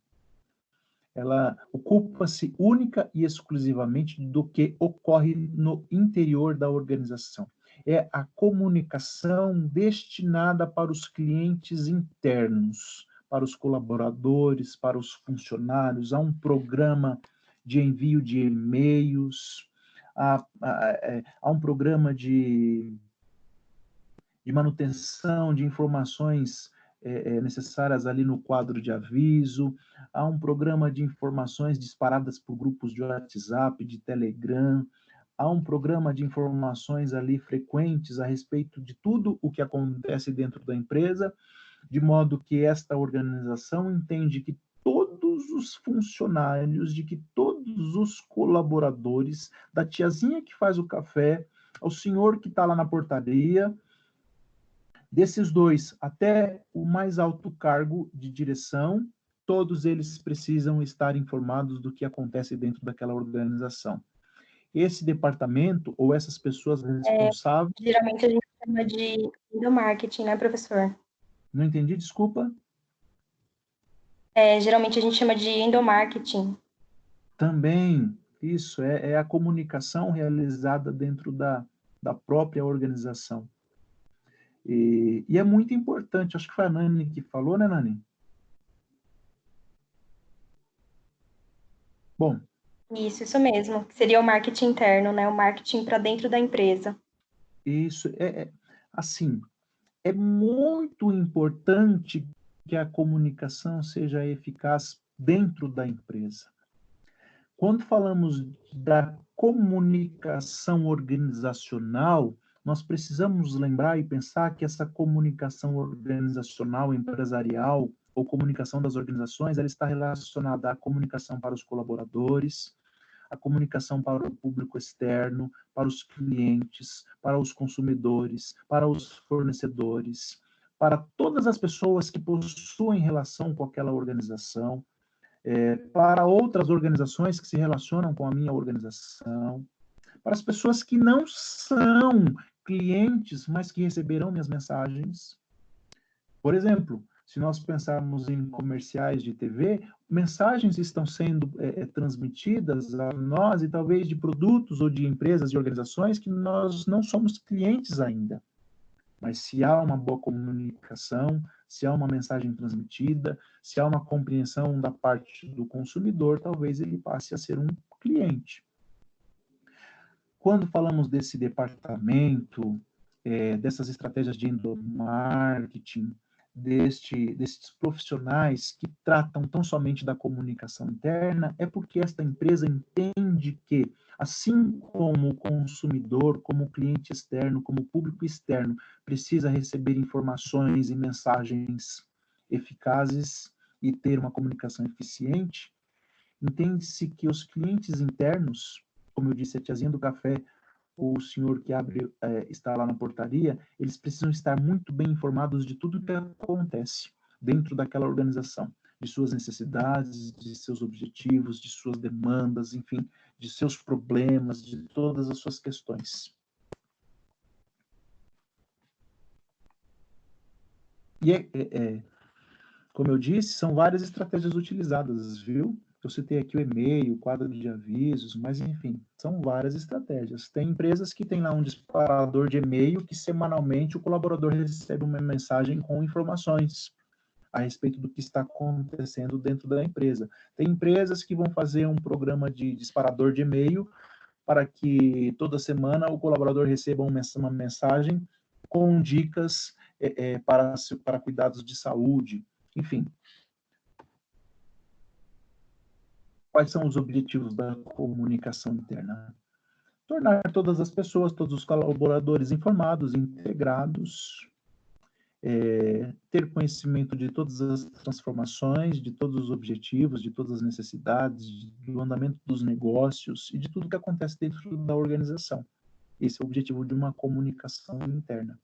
Ela ocupa-se única e exclusivamente do que ocorre no interior da organização. É a comunicação destinada para os clientes internos, para os colaboradores, para os funcionários, há um programa de envio de e-mails, há, é, um programa de, de manutenção de informações é, é, necessárias ali no quadro de aviso, há um programa de informações disparadas por grupos de WhatsApp, de Telegram, há um programa de informações ali frequentes a respeito de tudo o que acontece dentro da empresa, de modo que esta organização entende que todos os funcionários, de que todos os colaboradores, da tiazinha que faz o café, ao senhor que está lá na portaria, desses dois até o mais alto cargo de direção, todos eles precisam estar informados do que acontece dentro daquela organização. Esse departamento ou essas pessoas responsáveis. É, geralmente a gente chama de marketing, né, professor? Não entendi, desculpa. É, geralmente a gente chama de endomarketing. Também, isso, é, é a comunicação realizada dentro da, da própria organização. E, e, é muito importante, acho que foi a Nani que falou, né, Nani? Bom. Isso, isso mesmo. Seria o marketing interno, né? O marketing para dentro da empresa. Isso, é, é assim, é muito importante que a comunicação seja eficaz dentro da empresa. Quando falamos da comunicação organizacional, nós precisamos lembrar e pensar que essa comunicação organizacional, empresarial, ou comunicação das organizações, ela está relacionada à comunicação para os colaboradores, a comunicação para o público externo, para os clientes, para os consumidores, para os fornecedores, para todas as pessoas que possuem relação com aquela organização, é, para outras organizações que se relacionam com a minha organização, para as pessoas que não são clientes, mas que receberão minhas mensagens. Por exemplo, se nós pensarmos em comerciais de TV, mensagens estão sendo é, é, transmitidas a nós e talvez de produtos ou de empresas e organizações que nós não somos clientes ainda. Mas se há uma boa comunicação, se há uma mensagem transmitida, se há uma compreensão da parte do consumidor, talvez ele passe a ser um cliente. Quando falamos desse departamento, é, dessas estratégias de endomarketing, deste, desses profissionais que tratam tão somente da comunicação interna, é porque esta empresa entende que, assim como o consumidor, como o cliente externo, como o público externo, precisa receber informações e mensagens eficazes e ter uma comunicação eficiente, entende-se que os clientes internos, como eu disse, a tiazinha do café o senhor que abre é, está lá na portaria, eles precisam estar muito bem informados de tudo que acontece dentro daquela organização, de suas necessidades, de seus objetivos, de suas demandas, enfim, de seus problemas, de todas as suas questões. E é, é, é como eu disse, são várias estratégias utilizadas, viu? Eu citei aqui o e-mail, o quadro de avisos, mas enfim, são várias estratégias. Tem empresas que têm lá um disparador de e-mail que semanalmente o colaborador recebe uma mensagem com informações a respeito do que está acontecendo dentro da empresa. Tem empresas que vão fazer um programa de disparador de e-mail para que toda semana o colaborador receba uma mensagem com dicas é, é, para, para cuidados de saúde, enfim, Quais são os objetivos da comunicação interna? Tornar todas as pessoas, todos os colaboradores informados, integrados, é, ter conhecimento de todas as transformações, de todos os objetivos, de todas as necessidades, do andamento dos negócios e de tudo que acontece dentro da organização. Esse é o objetivo de uma comunicação interna.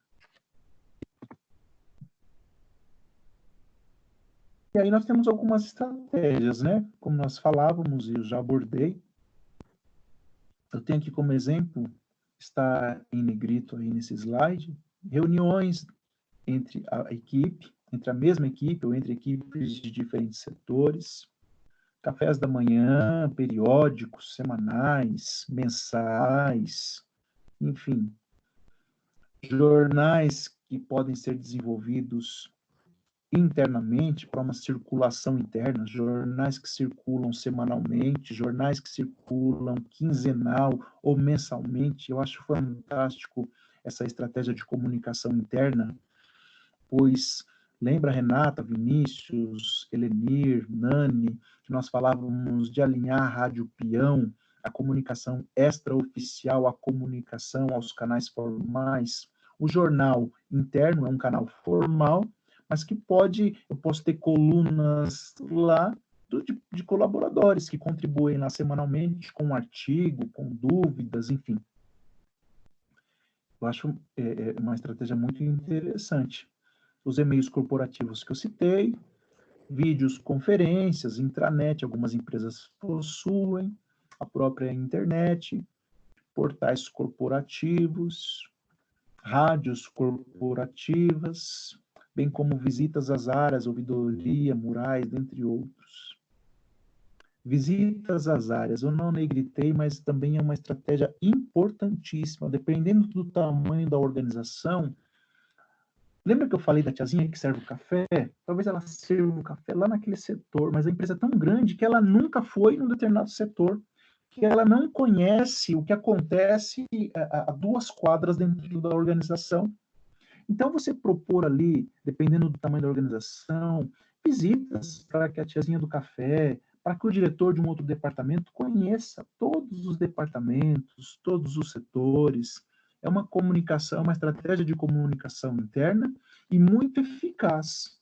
E aí nós temos algumas estratégias, né? Como nós falávamos e eu já abordei. Eu tenho aqui como exemplo, está em negrito aí nesse slide, reuniões entre a equipe, entre a mesma equipe ou entre equipes de diferentes setores, cafés da manhã, periódicos, semanais, mensais, enfim, jornais que podem ser desenvolvidos internamente para uma circulação interna, jornais que circulam semanalmente, jornais que circulam quinzenal ou mensalmente. Eu acho fantástico essa estratégia de comunicação interna, pois lembra Renata, Vinícius, Elenir, Nani, que nós falávamos de alinhar a rádio peão, a comunicação extraoficial, a comunicação aos canais formais. O jornal interno é um canal formal mas que pode, eu posso ter colunas lá do, de, de, colaboradores que contribuem lá semanalmente com um artigo, com dúvidas, enfim. Eu acho é, é uma estratégia muito interessante. Os e-mails corporativos que eu citei, vídeos, conferências, intranet, algumas empresas possuem, a própria internet, portais corporativos, rádios corporativas, bem como visitas às áreas, ouvidoria, murais, dentre outros. Visitas às áreas, eu não negritei, mas também é uma estratégia importantíssima, dependendo do tamanho da organização. Lembra que eu falei da tiazinha que serve o café? Talvez ela sirva o café lá naquele setor, mas a empresa é tão grande que ela nunca foi num determinado setor, que ela não conhece o que acontece a, a duas quadras dentro da organização então, você propor ali, dependendo do tamanho da organização, visitas para que a tiazinha do café, para que o diretor de um outro departamento conheça todos os departamentos, todos os setores. É uma comunicação, uma estratégia de comunicação interna e muito eficaz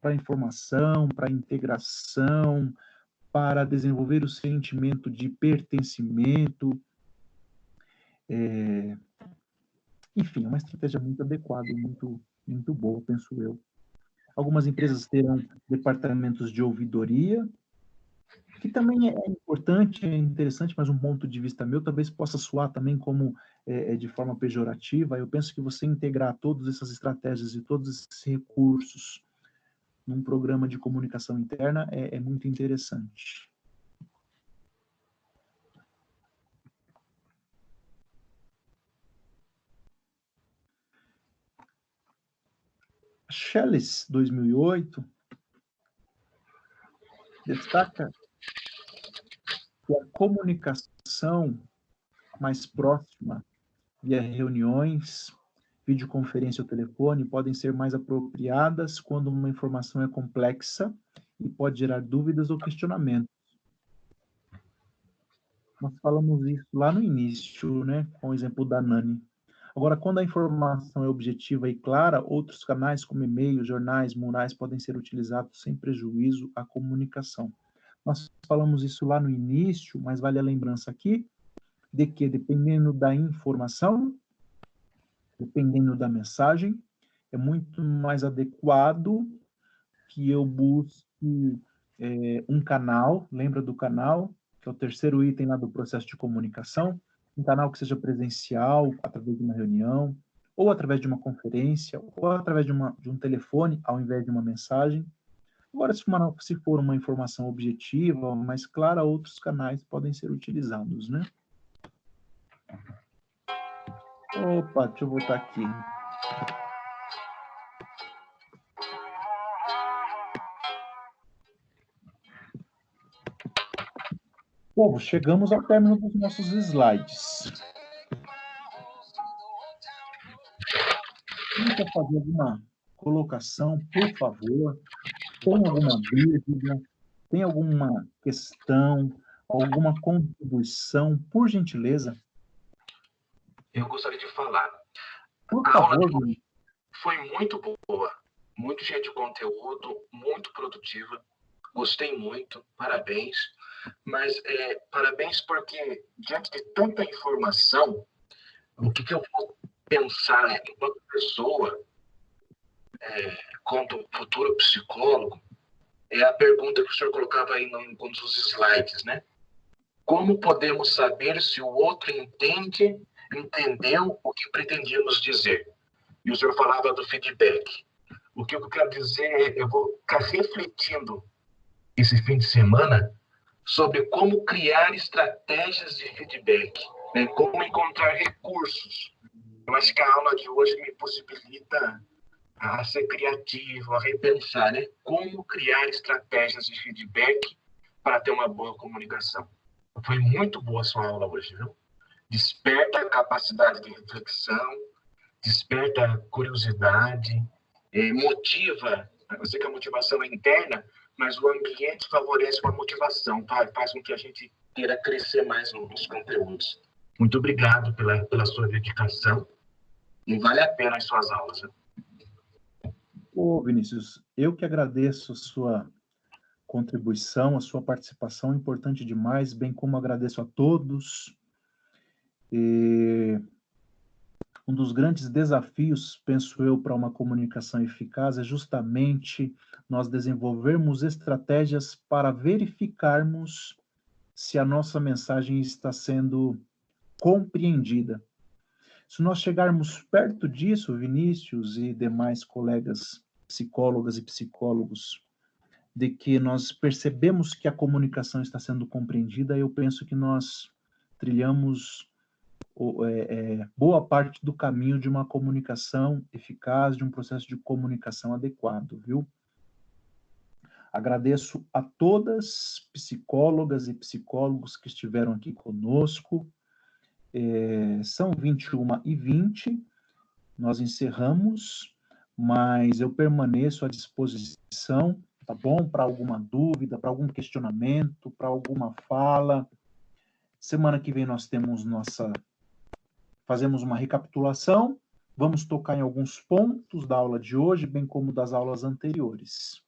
para informação, para integração, para desenvolver o sentimento de pertencimento. É, enfim, é uma estratégia muito adequada e muito, muito boa, penso eu. Algumas empresas terão departamentos de ouvidoria, que também é importante, é interessante, mas um ponto de vista meu talvez possa soar também como é, é de forma pejorativa. Eu penso que você integrar todas essas estratégias e todos esses recursos num programa de comunicação interna é, é muito interessante. Schelles, 2008, destaca que a comunicação mais próxima via reuniões, videoconferência ou telefone podem ser mais apropriadas quando uma informação é complexa e pode gerar dúvidas ou questionamentos. Nós falamos isso lá no início, né, com o exemplo da Nani. Agora, quando a informação é objetiva e clara, outros canais como e-mail, jornais, murais podem ser utilizados sem prejuízo à comunicação. Nós falamos isso lá no início, mas vale a lembrança aqui de que, dependendo da informação, dependendo da mensagem, é muito mais adequado que eu busque é, um canal, lembra do canal, que é o terceiro item lá do processo de comunicação, um canal que seja presencial, através de uma reunião, ou através de uma conferência, ou através de, uma, de um telefone, ao invés de uma mensagem. Agora, se, uma, se for uma informação objetiva, mais clara, outros canais podem ser utilizados, né? Opa, deixa eu voltar aqui. Povo, chegamos ao término dos nossos slides. Quem quer fazer alguma colocação, por favor? Tem alguma dúvida? Tem alguma questão? Alguma contribuição? Por gentileza. Eu gostaria de falar. Por a favor, aula foi muito boa, muito cheia de conteúdo, muito produtiva. Gostei muito, parabéns. Mas é, parabéns porque, diante de tanta informação, o que, que eu vou pensar enquanto pessoa, é, quanto futuro psicólogo, é a pergunta que o senhor colocava aí em um dos slides, né? Como podemos saber se o outro entende, entendeu o que pretendíamos dizer? E o senhor falava do feedback. O que eu quero dizer é, eu vou ficar refletindo esse fim de semana sobre como criar estratégias de feedback, né? como encontrar recursos. Eu acho que a aula de hoje me possibilita a ser criativo, a repensar, né? Como criar estratégias de feedback para ter uma boa comunicação. Foi muito boa a sua aula hoje, viu? Desperta a capacidade de reflexão, desperta a curiosidade, eh, motiva. Eu sei que a motivação é interna, mas o ambiente favorece uma motivação, faz com que a gente queira crescer mais nos conteúdos. Muito obrigado pela, pela sua dedicação e vale a pena as suas aulas. Né? Ô, Vinícius, eu que agradeço a sua contribuição, a sua participação, importante demais, bem como agradeço a todos. E um dos grandes desafios, penso eu, para uma comunicação eficaz é justamente nós desenvolvermos estratégias para verificarmos se a nossa mensagem está sendo compreendida. Se nós chegarmos perto disso, Vinícius e demais colegas psicólogas e psicólogos, de que nós percebemos que a comunicação está sendo compreendida, eu penso que nós trilhamos é, é, boa parte do caminho de uma comunicação eficaz, de um processo de comunicação adequado, viu? Agradeço a todas psicólogas e psicólogos que estiveram aqui conosco. É, são 21 e 20, nós encerramos, mas eu permaneço à disposição, tá bom? Para alguma dúvida, para algum questionamento, para alguma fala. Semana que vem nós temos nossa Fazemos uma recapitulação, vamos tocar em alguns pontos da aula de hoje, bem como das aulas anteriores.